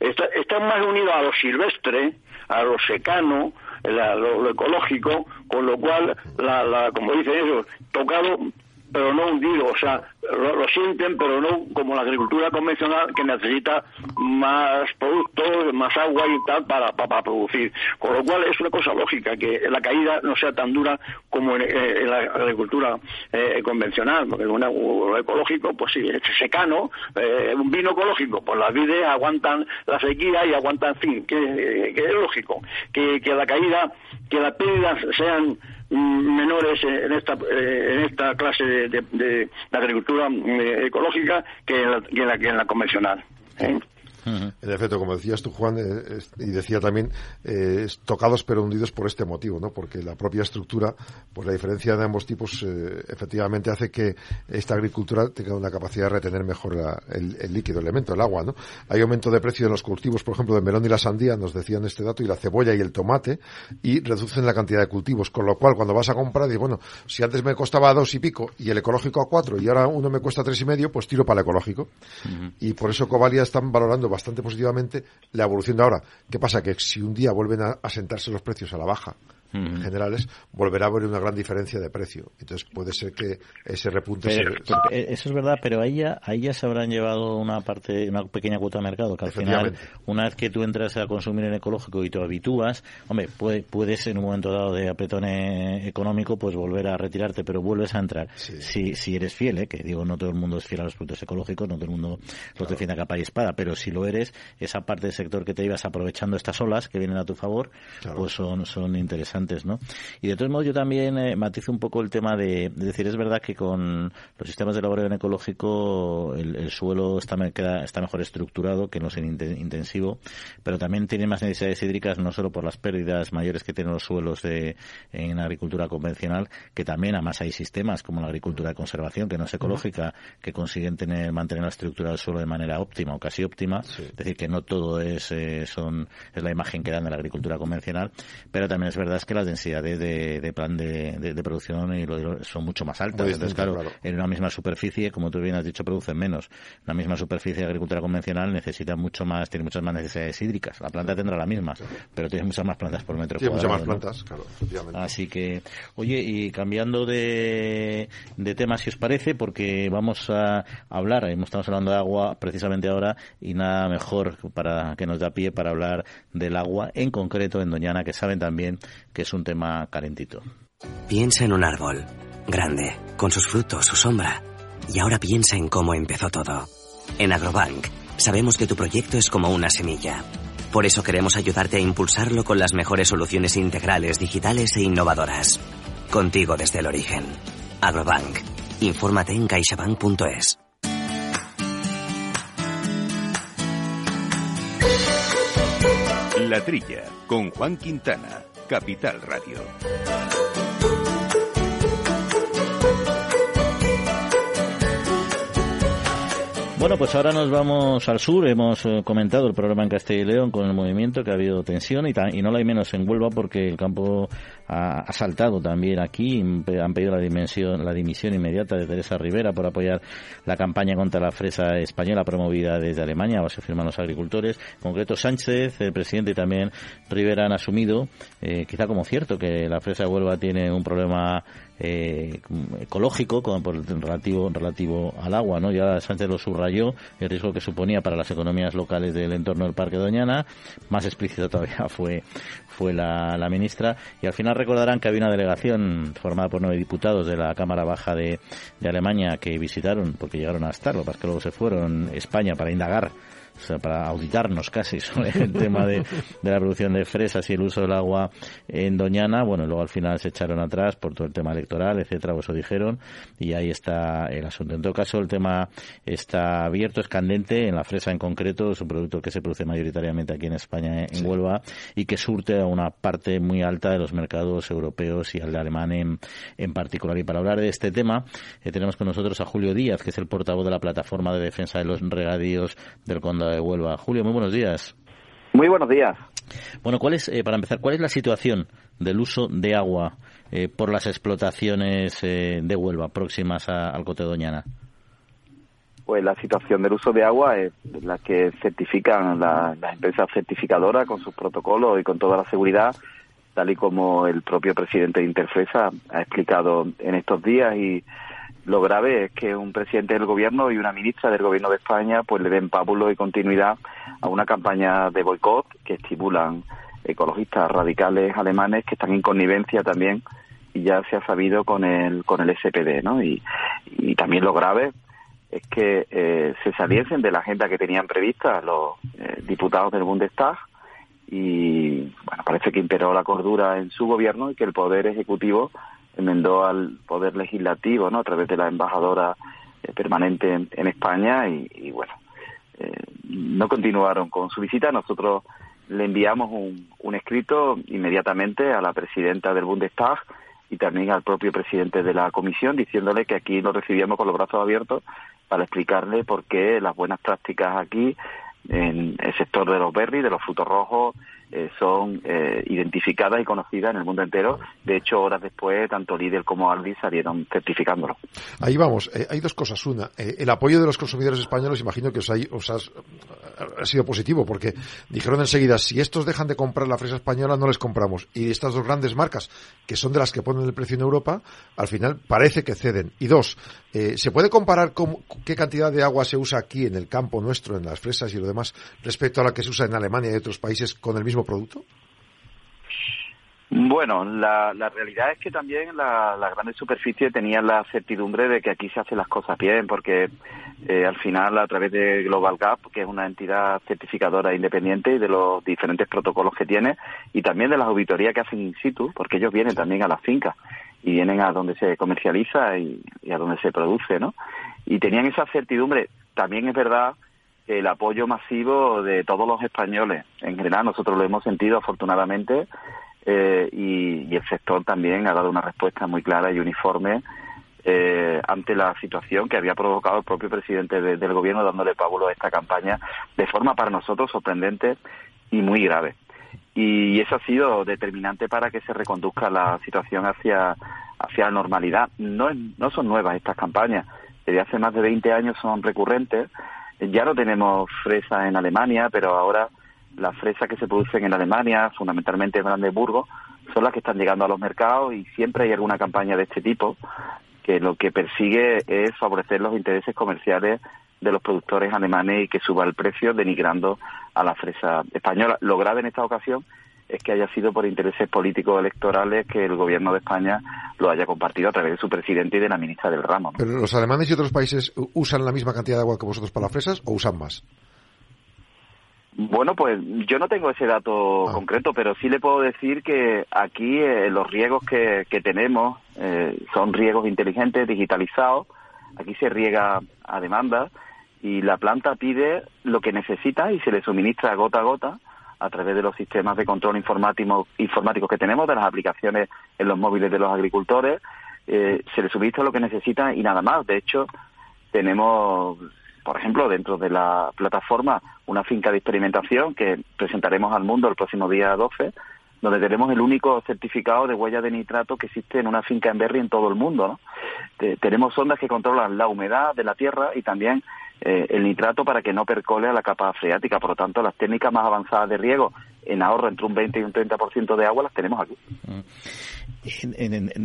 Está, están más unidos a lo silvestre, a lo secano, la- lo, lo ecológico, con lo cual, la, la, como dicen ellos, tocado pero no hundido, o sea, lo, lo sienten, pero no como la agricultura convencional que necesita más productos, más agua y tal para, para, para producir. Con lo cual es una cosa lógica que la caída no sea tan dura como en, eh, la agricultura eh, convencional, porque una, lo ecológico, pues sí, es secano, eh, un vino ecológico, pues las vides aguantan la sequía y aguantan, fin, que, que es lógico, que, que la caída, que las pérdidas sean menores en esta eh, en esta clase de, de- agricultura mm, ecológica que en la, que en la, que en la convencional. ¿eh? En efecto, como decías tú, Juan, eh, es- y decía también, eh, tocados pero hundidos por este motivo, ¿no? Porque la propia estructura, pues la diferencia de ambos tipos, eh, efectivamente hace que esta agricultura tenga una capacidad de retener mejor la- el, el líquido, el elemento, el agua, ¿no? Hay aumento de precio de los cultivos, por ejemplo, del melón y la sandía, nos decían este dato, y la cebolla y el tomate, y reducen la cantidad de cultivos, con lo cual cuando vas a comprar, dices, bueno, si antes me costaba dos y pico y el ecológico a cuatro y ahora uno me cuesta tres y medio, pues tiro para el ecológico. Y por eso Covalia están valorando bastante positivamente la evolución de ahora. ¿Qué pasa? Que si un día vuelven a, a sentarse los precios a la baja, generales, volverá a haber una gran diferencia de precio. Entonces puede ser que ese repunte Pero- se... pero, eh, eso es verdad, pero ahí ya, ahí ya se habrán llevado una parte, una pequeña cuota de mercado, que al final, una vez que tú entras a consumir en ecológico y te habitúas, hombre, puede- puedes en un momento dado de apretón eh, económico, pues volver a retirarte, pero vuelves a entrar. Si, si eres fiel, eh, que digo, no todo el mundo es fiel a los productos ecológicos, no todo el mundo los defiende a capa y espada, pero si lo eres, esa parte del sector que te ibas aprovechando estas olas que vienen a tu favor, Claro. pues son, son interesantes, ¿no? Y de todos modos yo también eh, matizo un poco el tema de, de decir, es verdad que con los sistemas de laboreo en ecológico el, el suelo está, me- queda- está mejor estructurado que en los en inte- intensivo, pero también tiene más necesidades hídricas no solo por las pérdidas mayores que tienen los suelos de, en agricultura convencional, que también además hay sistemas como la agricultura de conservación, que no es ecológica, que consiguen tener, mantener la estructura del suelo de manera óptima o casi óptima, es decir, que no todo es, eh, son, es la imagen que dan de la agricultura convencional, pero también es verdad es que las densidades de, de plan de, de- de producción y lo- son mucho más altas. Entonces, claro, claro. en una misma superficie, como tú bien has dicho, producen menos. La misma superficie de agricultura convencional necesita mucho más, tiene muchas más necesidades hídricas. La planta tendrá la misma, pero tiene muchas más plantas por metro Tiene muchas más plantas, claro, efectivamente. Así que, oye, y cambiando de, de tema, si os parece, porque vamos a hablar, eh, estamos hablando de agua precisamente ahora, y nada mejor para que nos da pie para hablar del agua, en concreto en Doñana, que saben también que es un tema calentito. Piensa en un árbol, grande, con sus frutos, su sombra. Y ahora piensa en cómo empezó todo. En Agrobank, sabemos que tu proyecto es como una semilla. Por eso queremos ayudarte a impulsarlo con las mejores soluciones integrales, digitales e innovadoras. Contigo desde el origen. Agrobank. Infórmate en caixabank.es. La Trilla, con Juan Quintana, Capital Radio. Bueno, pues ahora nos vamos al sur. Hemos eh, comentado el problema en Castilla y León con el movimiento, que ha habido tensión y, y no la hay menos en Huelva porque el campo ha, saltado también aquí. Han pedido la, dimensión, la dimisión inmediata de Teresa Rivera por apoyar la campaña contra la fresa española promovida desde Alemania, o se firman los agricultores. En concreto, Sánchez, el presidente y también Rivera han asumido, eh, quizá como cierto, que la fresa de Huelva tiene un problema eh, ecológico con, por el relativo relativo al agua, ¿no? Ya Sánchez lo subrayó el riesgo que suponía para las economías locales del entorno del Parque Doñana, más explícito todavía (laughs) fue fue la, la ministra y al final recordarán que había una delegación formada por nueve diputados de la Cámara Baja de, de Alemania que visitaron porque llegaron a estar, lo que pasa es que luego se fueron a España para indagar para auditarnos casi (laughs) sobre el tema de, la producción de fresas y el uso del agua en Doñana. Bueno, luego al final se echaron atrás por todo el tema electoral, etcétera, eso dijeron, y ahí está el asunto. En todo caso, el tema está abierto, es candente, en la fresa en concreto, es un producto que se produce mayoritariamente aquí en España, en Huelva, y que surte a una parte muy alta de los mercados europeos y al de alemán en, en particular. Y para hablar de este tema, eh, tenemos con nosotros a Julio Díaz, que es el portavoz de la Plataforma de Defensa de los Regadíos del Condado de Huelva. Julio, muy buenos días. Muy buenos días. Bueno, ¿cuál es, eh, para empezar, cuál es la situación del uso de agua eh, por las explotaciones de Huelva próximas al Cote Doñana? Pues la situación del uso de agua es la que certifican las empresas certificadoras con sus protocolos y con toda la seguridad tal y como el propio presidente de Interfresa ha explicado en estos días y lo grave es que un presidente del gobierno y una ministra del gobierno de España pues le den pábulo y continuidad a una campaña de boicot que estimulan ecologistas radicales alemanes que están en connivencia también y ya se ha sabido con el con el SPD, ¿no? Y, y también lo grave es que eh, se saliesen de la agenda que tenían prevista los eh, diputados del Bundestag y bueno, parece que imperó la cordura en su gobierno y que el poder ejecutivo enmendó al poder legislativo, ¿no? A través de la embajadora eh, permanente en, España y, bueno, eh, no continuaron con su visita. Nosotros le enviamos un, un escrito inmediatamente a la presidenta del Bundestag y también al propio presidente de la comisión diciéndole que aquí nos recibíamos con los brazos abiertos para explicarle por qué las buenas prácticas aquí en el sector de los berries, de los frutos rojos, eh, son eh, identificadas y conocidas en el mundo entero. De hecho, horas después, tanto Lidl como Aldi salieron certificándolo. Ahí vamos. Eh, hay dos cosas. Una, el apoyo de los consumidores españoles, imagino que os, os ha sido positivo, porque dijeron enseguida, si estos dejan de comprar la fresa española, no les compramos. Y estas dos grandes marcas, que son de las que ponen el precio en Europa, al final parece que ceden. Y dos, ¿se puede comparar con qué cantidad de agua se usa aquí en el campo nuestro, en las fresas y lo demás, respecto a la que se usa en Alemania y otros países con el mismo producto? Bueno, la, realidad es que también la, la grandes superficies tenían la certidumbre de que aquí se hacen las cosas bien, porque eh, al final, a través de Global Gap, que es una entidad certificadora independiente y de los diferentes protocolos que tiene, y también de las auditorías que hacen in situ, porque ellos vienen también a las fincas y vienen a donde se comercializa y, a donde se produce, ¿no? Y tenían esa certidumbre. También es verdad el apoyo masivo de todos los españoles. En general, nosotros lo hemos sentido afortunadamente eh, y, el sector también ha dado una respuesta muy clara y uniforme eh, ante la situación que había provocado el propio presidente del gobierno dándole pábulo a esta campaña de forma para nosotros sorprendente y muy grave. Y eso ha sido determinante para que se reconduzca la situación hacia, hacia la normalidad. No, no son nuevas estas campañas. Desde hace más de 20 años son recurrentes ya no tenemos fresa en Alemania, pero ahora las fresas que se producen en Alemania, fundamentalmente en Brandeburgo, son las que están llegando a los mercados y siempre hay alguna campaña de este tipo que lo que persigue es favorecer los intereses comerciales de los productores alemanes y que suba el precio denigrando a la fresa española. Lo grave en esta ocasión es que haya sido por intereses políticos electorales que el gobierno de España lo haya compartido a través de su presidente y de la ministra del ramo. ¿Pero los alemanes y otros países usan la misma cantidad de agua que vosotros para las fresas o usan más? Bueno, pues yo no tengo ese dato ah. concreto, pero sí le puedo decir que aquí eh, los riegos que, tenemos eh, son riegos inteligentes, digitalizados. Aquí se riega a demanda y la planta pide lo que necesita y se le suministra gota a gota a través de los sistemas de control informático, informáticos que tenemos, de las aplicaciones en los móviles de los agricultores, eh, se les suministra lo que necesitan y nada más. De hecho, tenemos, por ejemplo, dentro de la plataforma una finca de experimentación que presentaremos al mundo el próximo día 12, donde tenemos el único certificado de huella de nitrato que existe en una finca en Berry en todo el mundo. tenemos sondas que controlan la humedad de la tierra y también eh, el nitrato para que no percole a la capa freática. Por lo tanto, las técnicas más avanzadas de riego en ahorro entre un 20 y un 30% de agua las tenemos aquí.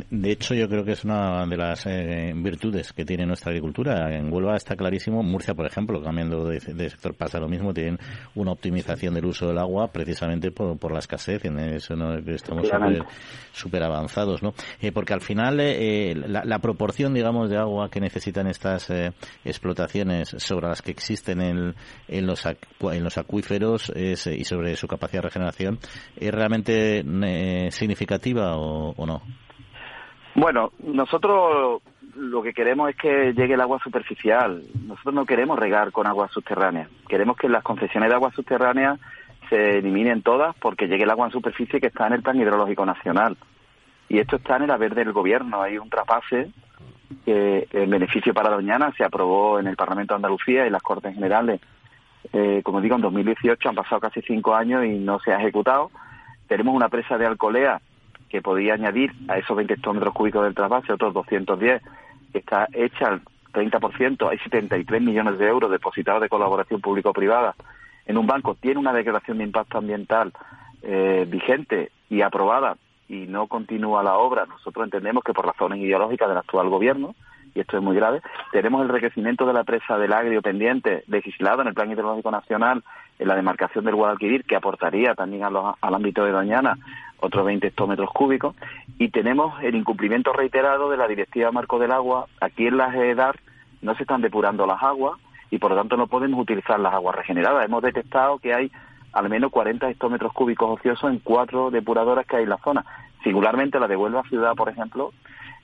De hecho, yo creo que es una de las eh, virtudes que tiene nuestra agricultura. En Huelva está clarísimo. Murcia, por ejemplo, cambiando de, sector, pasa lo mismo. Tienen una optimización del uso del agua precisamente por, la escasez. En eso ¿no? estamos súper avanzados, ¿no? Eh, porque al final eh, la, proporción, digamos, de agua que necesitan estas explotaciones sobre las que existen en, en, los, en los acuíferos y sobre su capacidad regeneración es realmente significativa o, o no? Bueno, nosotros lo que queremos es que llegue el agua superficial. Nosotros no queremos regar con agua subterránea. Queremos que las concesiones de agua subterránea se eliminen todas porque llegue el agua en superficie que está en el plan hidrológico nacional. Y esto está en el haber del gobierno. Hay un trapase que en beneficio para Doñana se aprobó en el Parlamento de Andalucía y las Cortes Generales. Eh, como digo, en 2018 han pasado casi cinco años y no se ha ejecutado. Tenemos una presa de Alcolea que podía añadir a esos 20 hectómetros cúbicos del trasvase otros 210, que está hecha al 30%, hay 73 millones de euros depositados de colaboración público-privada en un banco, tiene una declaración de impacto ambiental eh, vigente y aprobada y no continúa la obra, nosotros entendemos que por razones ideológicas del actual gobierno, y esto es muy grave, tenemos el enriquecimiento de la presa del Agrio pendiente, legislado en el Plan Hidrológico Nacional, en la demarcación del Guadalquivir, que aportaría también al ámbito de Doñana otros 20 hectómetros cúbicos, y tenemos el incumplimiento reiterado de la Directiva Marco del Agua. Aquí en las EDAR no se están depurando las aguas y por lo tanto no podemos utilizar las aguas regeneradas. Hemos detectado que hay al menos 40 hectómetros cúbicos ociosos en cuatro depuradoras que hay en la zona. Singularmente la de Huelva Ciudad, por ejemplo,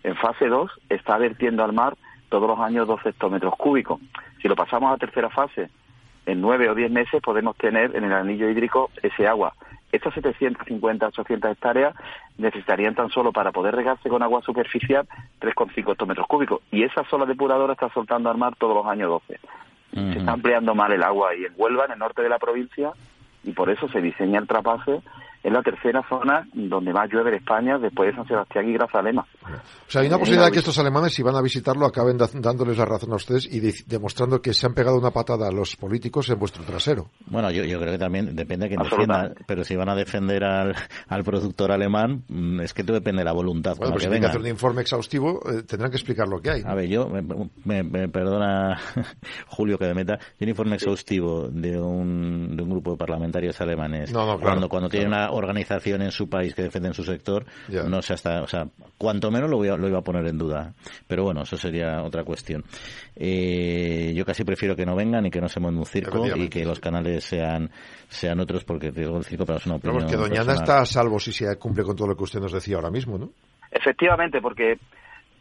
en fase 2 está vertiendo al mar todos los años 12 hectómetros cúbicos. Si lo pasamos a tercera fase, en nueve o diez meses podemos tener en el anillo hídrico ese agua. Estas 750, 800 hectáreas necesitarían tan solo para poder regarse con agua superficial 3,5 hectómetros cúbicos. Y esa sola depuradora está soltando al mar todos los años 12. Se está ampliando mal el agua y en Huelva, en el norte de la provincia, y por eso se diseña el trapase es la tercera zona donde más llueve en España después de San Sebastián y Grazalema. O sea, hay una posibilidad de que estos alemanes, si van a visitarlo, acaben dándoles la razón a ustedes y demostrando que se han pegado una patada a los políticos en vuestro trasero. Bueno, yo, creo que también depende de quién defienda, pero si van a defender al, productor alemán, mm, es que todo depende de la voluntad. Bueno, pues si tienen que hacer un informe exhaustivo, eh, tendrán que explicar lo que hay. A ver, yo, me, perdona (laughs) Julio que me meta, un informe exhaustivo de un, de un grupo de parlamentarios alemanes, cuando, cuando tienen una organización en su país que defiende su sector, no sé hasta, o sea, cuanto menos lo, lo iba a poner en duda. Pero bueno, eso sería otra cuestión. Eh, yo casi prefiero que no vengan y que no se monte un circo y que los canales sean sean otros porque digo el circo pero es una opinión. Pero que Doñana está a salvo si se cumple con todo lo que usted nos decía ahora mismo, ¿no? Efectivamente, porque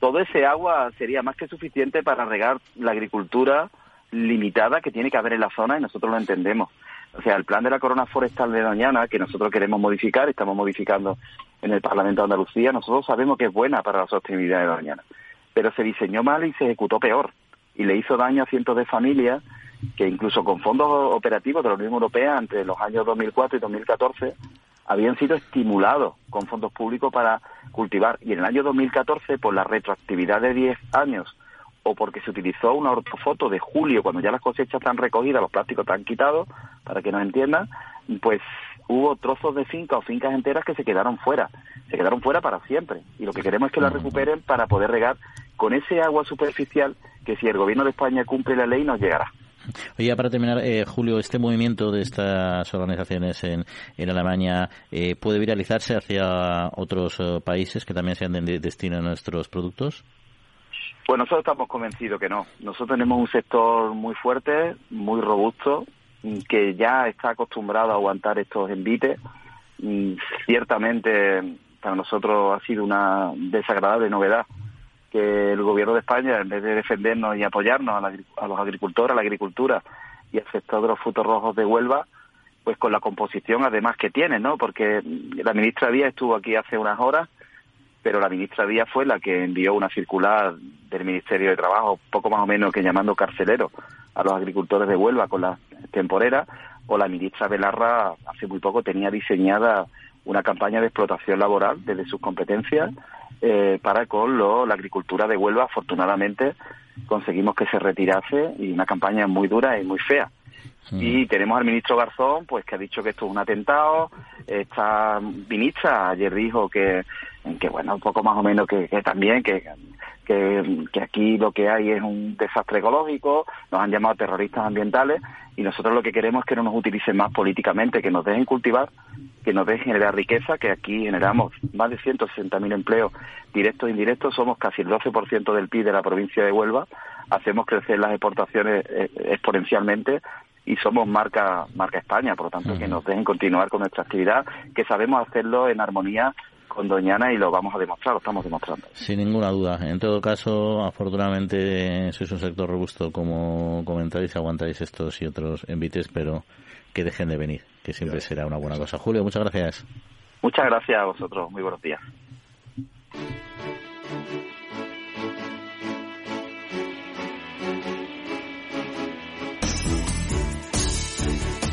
todo ese agua sería más que suficiente para regar la agricultura limitada que tiene que haber en la zona y nosotros lo entendemos. O sea, el plan de la corona forestal de Doñana, que nosotros queremos modificar, estamos modificando en el Parlamento de Andalucía, nosotros sabemos que es buena para la sostenibilidad de Doñana, pero se diseñó mal y se ejecutó peor, y le hizo daño a cientos de familias que incluso con fondos operativos de la Unión Europea entre los años 2004 y 2014 habían sido estimulados con fondos públicos para cultivar. Y en el año 2014, por la retroactividad de 10 años o porque se utilizó una ortofoto de julio, cuando ya las cosechas están recogidas, los plásticos están quitados, para que nos entiendan, pues hubo trozos de finca o fincas enteras que se quedaron fuera, se quedaron fuera para siempre. Y lo que queremos es que las recuperen para poder regar con ese agua superficial que si el gobierno de España cumple la ley nos llegará. Oye, para terminar, eh, Julio, ¿este movimiento de estas organizaciones en, en Alemania eh, puede viralizarse hacia otros eh, países que también sean de destino a nuestros productos? Pues nosotros estamos convencidos que no. Nosotros tenemos un sector muy fuerte, muy robusto, que ya está acostumbrado a aguantar estos envites. Ciertamente para nosotros ha sido una desagradable novedad que el gobierno de España, en vez de defendernos y apoyarnos a, los agricultores, a la agricultura y al sector de los frutos rojos de Huelva, pues con la composición además que tiene, ¿no? Porque la ministra Díaz estuvo aquí hace unas horas pero la ministra Díaz fue la que envió una circular del Ministerio de Trabajo, poco más o menos que llamando carcelero a los agricultores de Huelva con la temporera, o la ministra Belarra hace muy poco tenía diseñada una campaña de explotación laboral desde sus competencias eh, para con la agricultura de Huelva. Afortunadamente conseguimos que se retirase y una campaña muy dura y muy fea. Mm. Y tenemos al ministro Garzón, pues que ha dicho que esto es un atentado. Esta ministra ayer dijo que, que bueno, un poco más o menos que, también, que, que, que, aquí lo que hay es un desastre ecológico, nos han llamado terroristas ambientales y nosotros lo que queremos es que no nos utilicen más políticamente, que nos dejen cultivar, que nos dejen generar riqueza, que aquí generamos más de 160.000 empleos directos e indirectos, somos casi el 12% del PIB de la provincia de Huelva, hacemos crecer las exportaciones eh, exponencialmente y somos marca marca España, por lo tanto que nos dejen continuar con nuestra actividad, que sabemos hacerlo en armonía con Doñana y lo vamos a demostrar, lo estamos demostrando. Sin ninguna duda. En todo caso, afortunadamente sois un sector robusto, como comentáis, aguantáis estos y otros envites, pero que dejen de venir, que siempre será una buena cosa. Julio, muchas gracias. Muchas gracias a vosotros. Muy buenos días.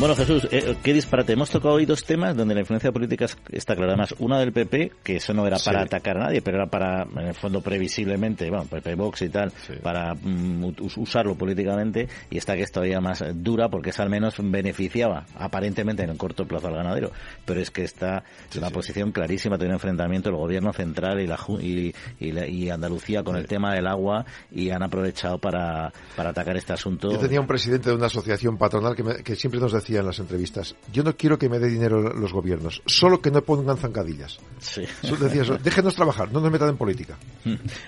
Bueno, Jesús, eh, qué disparate. Hemos tocado hoy dos temas donde la influencia política está clara. Además, una del PP, que eso no era para atacar a nadie, pero era para, en el fondo, previsiblemente, bueno, PP Vox y tal, para mm, usarlo políticamente. Y esta que es todavía más dura porque esa al menos beneficiaba, aparentemente, en el corto plazo al ganadero. Pero es que está la posición clarísima de un enfrentamiento el gobierno central y, la, y, y, Andalucía con el tema del agua y han aprovechado para, para atacar este asunto. Yo tenía un presidente de una asociación patronal que, que siempre nos decía en las entrevistas, yo no quiero que me dé dinero los gobiernos, solo que no pongan zancadillas. Sí. Decía eso, déjenos trabajar, no nos metan en política.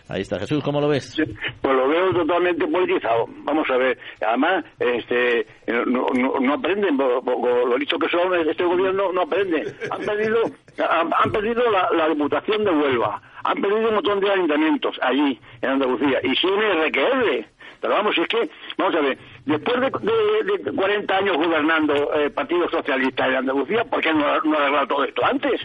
Ahí está, Jesús, ¿cómo lo ves? pues lo veo totalmente politizado. Vamos a ver, además, este, no, no, aprenden, lo dicho que son, este gobierno no aprende. Han perdido, han, perdido la, la diputación de Huelva, han perdido un montón de ayuntamientos allí, en Andalucía, y sin RQR. Pero vamos, es que, vamos a ver, después de, de, 40 años gobernando el Partido Socialista de Andalucía, ¿por qué no, no arreglado todo esto antes?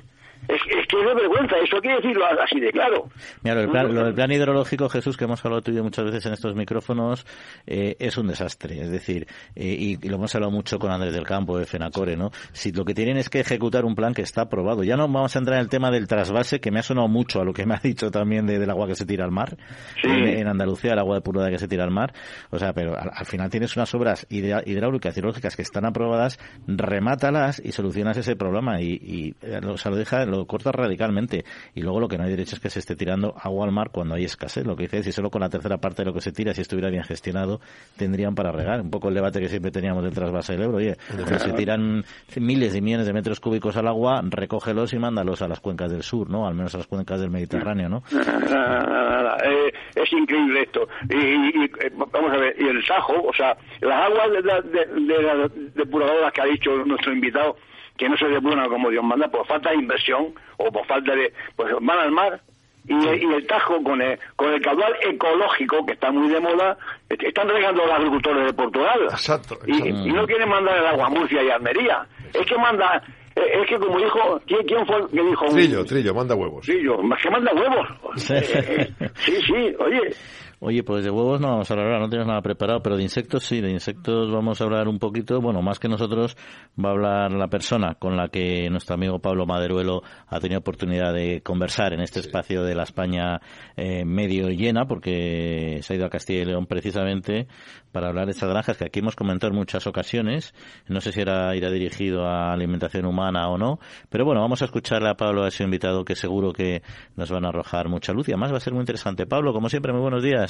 Es, es, que es de vergüenza, eso quiere decirlo así de claro. Mira, lo del, plan, lo del plan hidrológico, Jesús, que hemos hablado tú y yo muchas veces en estos micrófonos, eh, es un desastre. Es decir, eh, y, lo hemos hablado mucho con Andrés del Campo, de FENACORE, ¿no? Si lo que tienen es que ejecutar un plan que está aprobado. Ya no vamos a entrar en el tema del trasvase, que me ha sonado mucho a lo que me ha dicho también de, del agua que se tira al mar. En, Andalucía, el agua de pureza que se tira al mar. O sea, pero al, final tienes unas obras hidráulicas, hidrológicas que están aprobadas, remátalas y solucionas ese problema. Y, y eh, o sea, lo deja, lo corta radicalmente. Y luego lo que no hay derecho es que se esté tirando agua al mar cuando hay escasez. Lo que dice es si solo con la tercera parte de lo que se tira, si estuviera bien gestionado, tendrían para regar. Un poco el debate que siempre teníamos del trasvase del euro. Oye, si se tiran miles y millones de metros cúbicos al agua, recógelos y mándalos a las cuencas del sur, ¿no? Al menos a las cuencas del Mediterráneo, ¿no? (laughs) Eh, es increíble esto. Y, eh, vamos a ver, y el Sajo, o sea, las aguas de, de, de las depuradoras que ha dicho nuestro invitado, que no se depuran como Dios manda por falta de inversión o por falta de pues van al mar. Y, el Tajo con el, con el caudal ecológico que está muy de moda están regando los agricultores de Portugal. Exacto, Y, no quieren mandar el agua a Murcia y Almería. Es que manda eh, es que como dijo ¿quién, quién fue que dijo Trillo Trillo manda huevos. Trillo más que manda huevos. Eh, eh, sí sí oye Oye, pues de huevos no vamos a hablar, no tenemos nada preparado, pero de insectos sí, de insectos vamos a hablar un poquito. Bueno, más que nosotros va a hablar la persona con la que nuestro amigo Pablo Maderuelo ha tenido oportunidad de conversar en este espacio de la España eh, medio llena, porque se ha ido a Castilla y León precisamente para hablar de estas granjas que aquí hemos comentado en muchas ocasiones. No sé si era irá dirigido a alimentación humana o no, pero bueno, vamos a escucharle a Pablo, a ese invitado que seguro que nos van a arrojar mucha luz y además va a ser muy interesante. Pablo, como siempre, muy buenos días.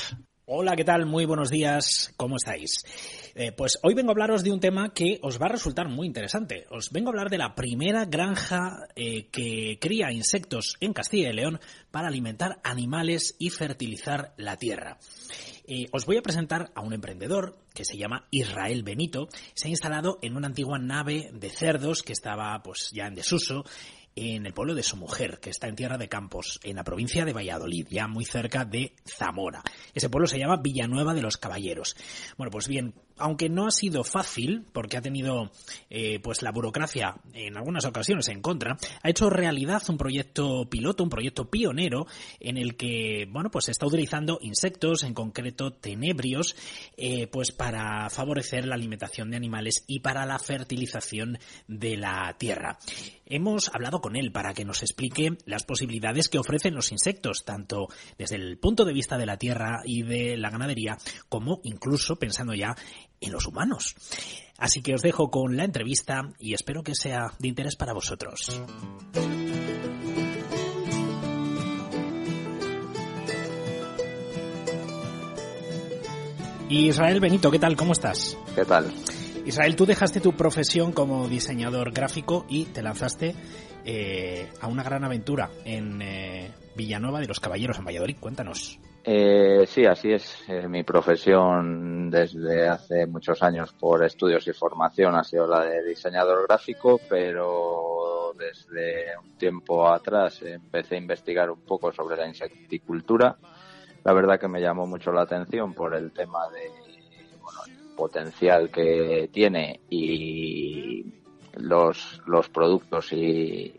Hola, ¿qué tal? Muy buenos días. ¿Cómo estáis? Eh, pues hoy vengo a hablaros de un tema que os va a resultar muy interesante. Os vengo a hablar de la primera granja eh, que cría insectos en Castilla y León para alimentar animales y fertilizar la tierra. Eh, os voy a presentar a un emprendedor que se llama Israel Benito. Se ha instalado en una antigua nave de cerdos que estaba pues ya en desuso en el pueblo de su mujer, que está en Tierra de Campos, en la provincia de Valladolid, ya muy cerca de Zamora. Ese pueblo se llama Villanueva de los Caballeros. Bueno, pues bien, aunque no ha sido fácil, porque ha tenido eh, pues la burocracia en algunas ocasiones en contra, ha hecho realidad un proyecto piloto, un proyecto pionero, en el que bueno pues se está utilizando insectos, en concreto tenebrios, eh, pues para favorecer la alimentación de animales y para la fertilización de la tierra. Hemos hablado con él para que nos explique las posibilidades que ofrecen los insectos, tanto desde el punto de vista de la tierra y de la ganadería, como incluso pensando ya en los humanos. Así que os dejo con la entrevista y espero que sea de interés para vosotros. Israel Benito, ¿qué tal? ¿Cómo estás? ¿Qué tal? Israel, tú dejaste tu profesión como diseñador gráfico y te lanzaste eh, a una gran aventura en eh, Villanueva de los Caballeros, en Valladolid. Cuéntanos. Eh, sí, así es. mi profesión desde hace muchos años por estudios y formación ha sido la de diseñador gráfico, pero desde un tiempo atrás empecé a investigar un poco sobre la insecticultura. La verdad que me llamó mucho la atención por el tema de potencial que tiene y los, los productos y,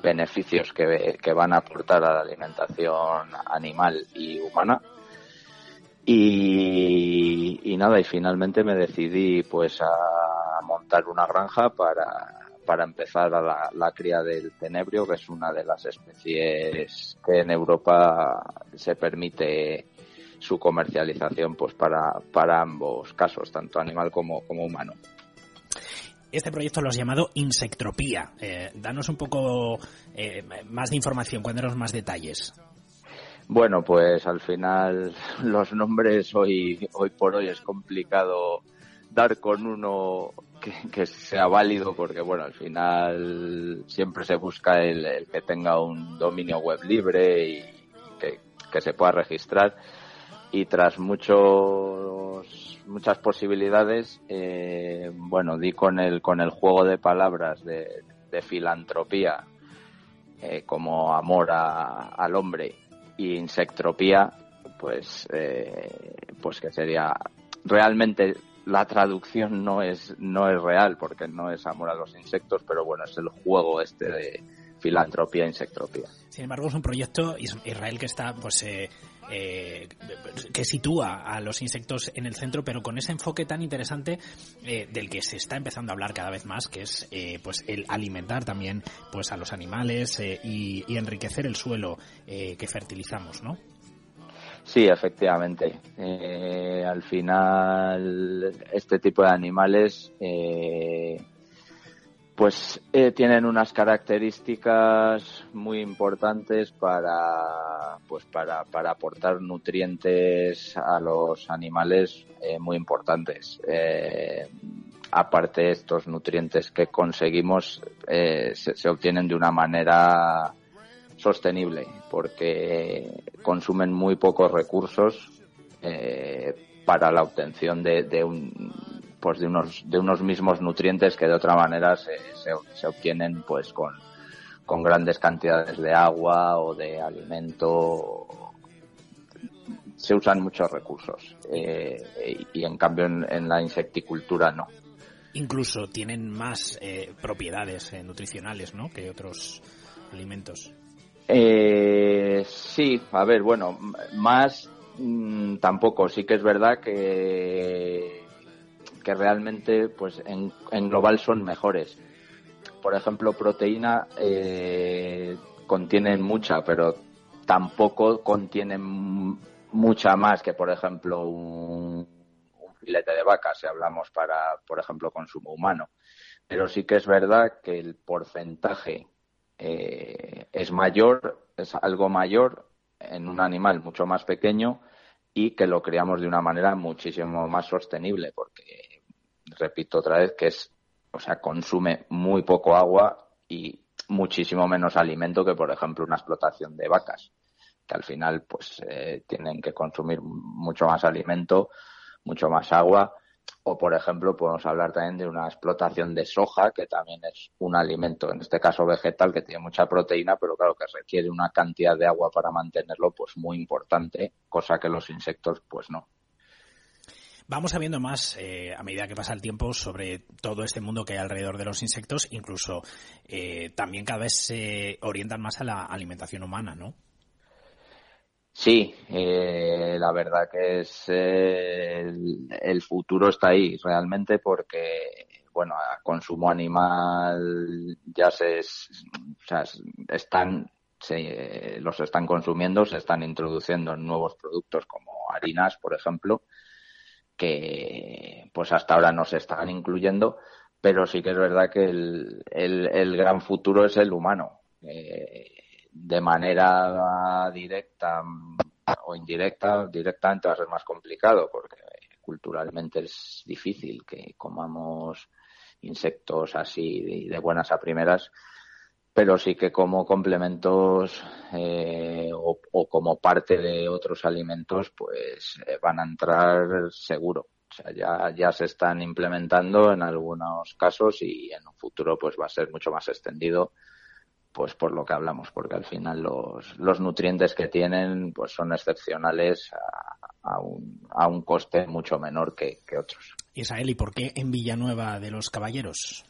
beneficios que, que, van a aportar a la alimentación animal y humana. Y, y, nada, y finalmente me decidí pues a montar una granja para, para empezar a la, la, cría del tenebrio, que es una de las especies que en Europa se permite su comercialización pues para, para ambos casos, tanto animal como, como humano. Este proyecto lo has llamado Insectropía. Eh, danos un poco eh, más de información, cuéntanos más detalles. Bueno, pues al final (laughs) los nombres hoy, hoy por hoy es complicado dar con uno que, sea válido porque bueno, al final siempre se busca el, que tenga un dominio web libre y que se pueda registrar y tras muchos muchas posibilidades eh, bueno di con el con el juego de palabras de, filantropía eh, como amor al hombre y insectropía pues eh, pues que sería realmente la traducción no es no es real porque no es amor a los insectos pero bueno es el juego este de filantropía insectropía sin embargo es un proyecto Israel que está pues eh, que sitúa a los insectos en el centro, pero con ese enfoque tan interesante eh, del que se está empezando a hablar cada vez más, que es eh, pues el alimentar también pues a los animales y, enriquecer el suelo que fertilizamos, ¿no? Sí, efectivamente. al final, este tipo de animales pues eh, tienen unas características muy importantes para pues para, para aportar nutrientes a los animales eh, muy importantes. Eh, aparte estos nutrientes que conseguimos se, se, obtienen de una manera sostenible porque consumen muy pocos recursos para la obtención de, de un pues de unos de unos mismos nutrientes que de otra manera se, se, obtienen pues con, con grandes cantidades de agua o de alimento. Se usan muchos recursos eh, y en cambio en, la insecticultura no. Incluso tienen más eh, propiedades eh, nutricionales no que otros alimentos. Sí a ver bueno más mm, tampoco. Sí que es verdad que que realmente pues en, global son mejores. Por ejemplo, proteína eh, contienen mucha, pero tampoco contienen mucha más que, por ejemplo, un, filete de vaca, si hablamos para, por ejemplo, consumo humano. Pero sí que es verdad que el porcentaje eh, es mayor, es algo mayor en un animal mucho más pequeño y que lo creamos de una manera muchísimo más sostenible, porque repito otra vez, que es, o sea, consume muy poco agua y muchísimo menos alimento que, por ejemplo, una explotación de vacas, que al final, pues, eh, tienen que consumir mucho más alimento, mucho más agua. O, por ejemplo, podemos hablar también de una explotación de soja, que también es un alimento, en este caso vegetal, que tiene mucha proteína, pero claro que requiere una cantidad de agua para mantenerlo, pues muy importante, cosa que los insectos, pues no. Vamos sabiendo más eh, a medida que pasa el tiempo sobre todo este mundo que hay alrededor de los insectos, incluso eh, también cada vez se orientan más a la alimentación humana, ¿no? Sí, eh, la verdad que es el, futuro está ahí realmente porque bueno, consumo animal ya se, o sea, están se, los están consumiendo, se están introduciendo nuevos productos como harinas, por ejemplo, que pues hasta ahora no se están incluyendo, pero sí que es verdad que el, el, gran futuro es el humano. Eh, de manera directa o indirecta, directamente va a ser más complicado porque culturalmente es difícil que comamos insectos así de buenas a primeras pero sí que como complementos eh, o, como parte de otros alimentos, pues eh, van a entrar seguro. O sea, ya, ya se están implementando en algunos casos y en un futuro pues va a ser mucho más extendido pues por lo que hablamos, porque al final los, los nutrientes que tienen pues son excepcionales a, a, un, a un coste mucho menor que, que otros. Israel, ¿y por qué en Villanueva de los Caballeros?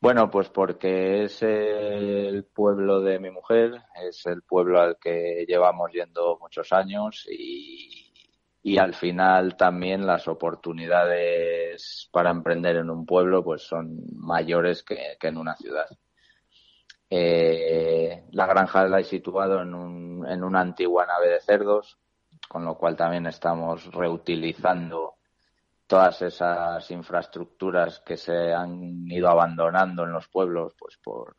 Bueno, pues porque es el pueblo de mi mujer, es el pueblo al que llevamos yendo muchos años y, y al final también las oportunidades para emprender en un pueblo pues son mayores que, en una ciudad. Eh, la granja la he situado en, un, en una antigua nave de cerdos, con lo cual también estamos reutilizando todas esas infraestructuras que se han ido abandonando en los pueblos, pues por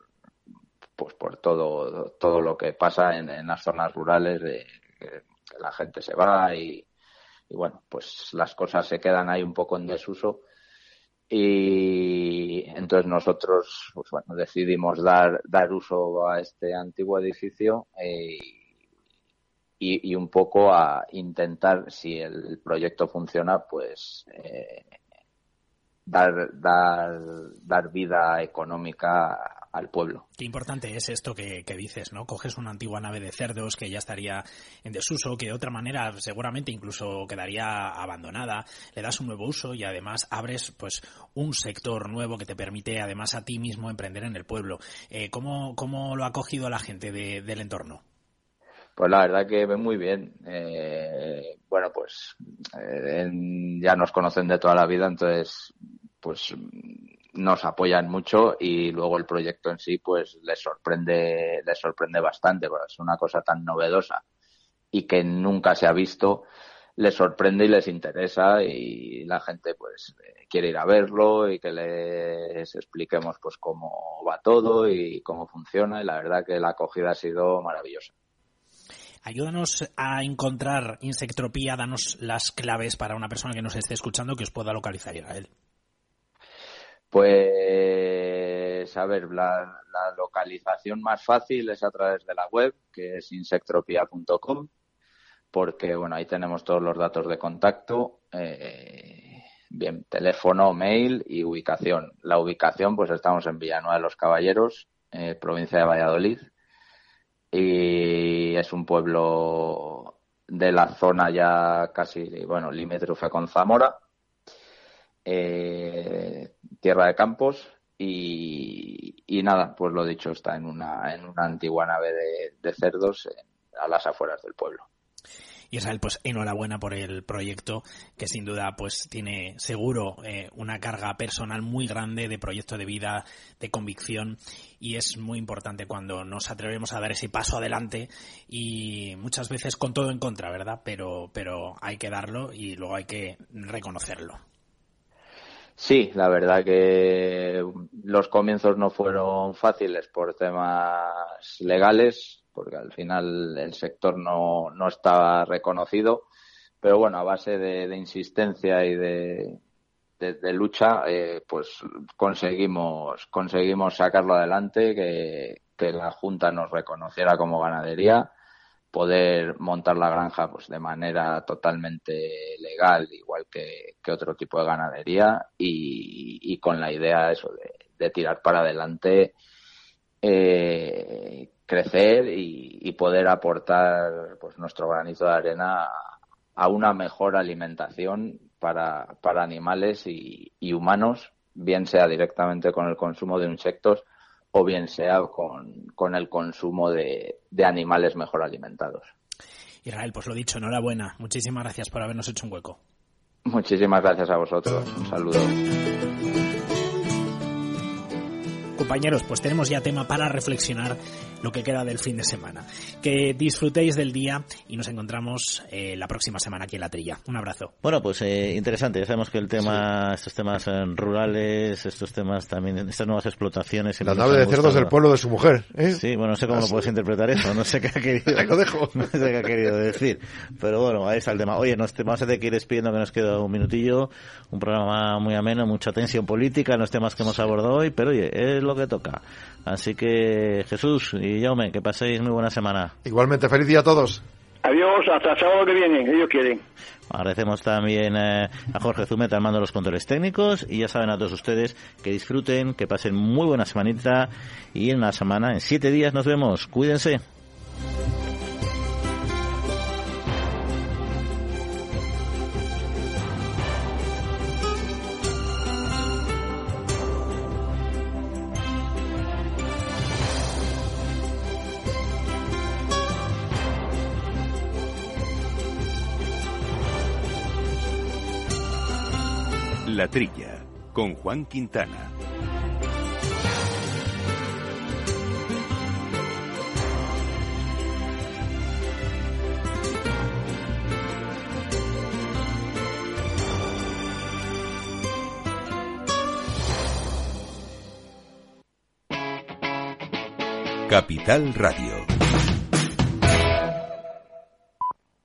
pues por todo todo lo que pasa en, las zonas rurales, de que la gente se va y, bueno, pues las cosas se quedan ahí un poco en desuso. Y entonces nosotros pues bueno decidimos dar dar uso a este antiguo edificio eh, y, un poco a intentar, si el proyecto funciona, pues eh, dar, dar, dar vida económica al pueblo. Qué importante es esto que, dices, ¿no? Coges una antigua nave de cerdos que ya estaría en desuso, que de otra manera seguramente incluso quedaría abandonada, le das un nuevo uso y además abres pues un sector nuevo que te permite además a ti mismo emprender en el pueblo. Eh, ¿cómo, ¿Cómo lo ha cogido la gente del entorno? Pues la verdad que muy bien. Eh, bueno, pues eh, ya nos conocen de toda la vida, entonces pues nos apoyan mucho y luego el proyecto en sí pues les sorprende les sorprende bastante porque es una cosa tan novedosa y que nunca se ha visto les sorprende y les interesa y la gente pues eh, quiere ir a verlo y que les expliquemos pues cómo va todo y cómo funciona y la verdad que la acogida ha sido maravillosa. Ayúdanos a encontrar Insectropía, danos las claves para una persona que nos esté escuchando que os pueda localizar, él. Pues, a ver, la, localización más fácil es a través de la web, que es insectropía.com, porque, bueno, ahí tenemos todos los datos de contacto, eh, bien, teléfono, mail y ubicación. La ubicación, pues estamos en Villanueva de los Caballeros, eh, provincia de Valladolid, y es un pueblo de la zona ya casi, bueno, limítrofe con Zamora, eh, tierra de campos y, y, nada, pues lo dicho, está en una, en una antigua nave de, de cerdos a las afueras del pueblo. Y Israel, pues enhorabuena por el proyecto, que sin duda pues tiene seguro eh, una carga personal muy grande de proyecto de vida, de convicción, y es muy importante cuando nos atrevemos a dar ese paso adelante y muchas veces con todo en contra, ¿verdad? Pero, pero hay que darlo y luego hay que reconocerlo. Sí, la verdad que los comienzos no fueron fáciles por temas legales, porque al final el sector no, no estaba reconocido. Pero bueno, a base de, insistencia y de, de, lucha, eh, pues conseguimos, conseguimos sacarlo adelante, que, que la Junta nos reconociera como ganadería, poder montar la granja pues de manera totalmente legal, igual que, que otro tipo de ganadería, y, y con la idea eso de, de tirar para adelante eh, crecer y, poder aportar pues nuestro granito de arena a una mejor alimentación para, para animales y, humanos, bien sea directamente con el consumo de insectos o bien sea con, con el consumo de, de animales mejor alimentados. Israel, pues lo dicho, enhorabuena. Muchísimas gracias por habernos hecho un hueco. Muchísimas gracias a vosotros. Un saludo. Compañeros, pues tenemos ya tema para reflexionar lo que queda del fin de semana. Que disfrutéis del día y nos encontramos eh, la próxima semana aquí en la trilla. Un abrazo. Bueno, pues eh, interesante. Ya sabemos que el tema, estos temas eh, rurales, estos temas también, estas nuevas explotaciones. La nave de cerdos del pueblo de su mujer. Sí, bueno, no sé cómo lo puedes interpretar eso. No sé qué ha querido. (laughs) lo dejo. (laughs) No sé qué ha querido decir. Pero bueno, ahí está el tema. Oye, nos vamos a tener que ir despidiendo que nos queda un minutillo. Un programa muy ameno, mucha tensión política en los temas que hemos abordado hoy, pero oye, es lo que toca. Así que Jesús y Jaume, que paséis muy buena semana. Igualmente, feliz día a todos. Adiós, hasta el sábado que viene, ellos quieren. Agradecemos también eh, a Jorge Zumeta armando los controles técnicos y ya saben a todos ustedes que disfruten, que pasen muy buena semanita y en una semana, en siete días nos vemos. Cuídense. Trilla, con Juan Quintana. Capital Radio.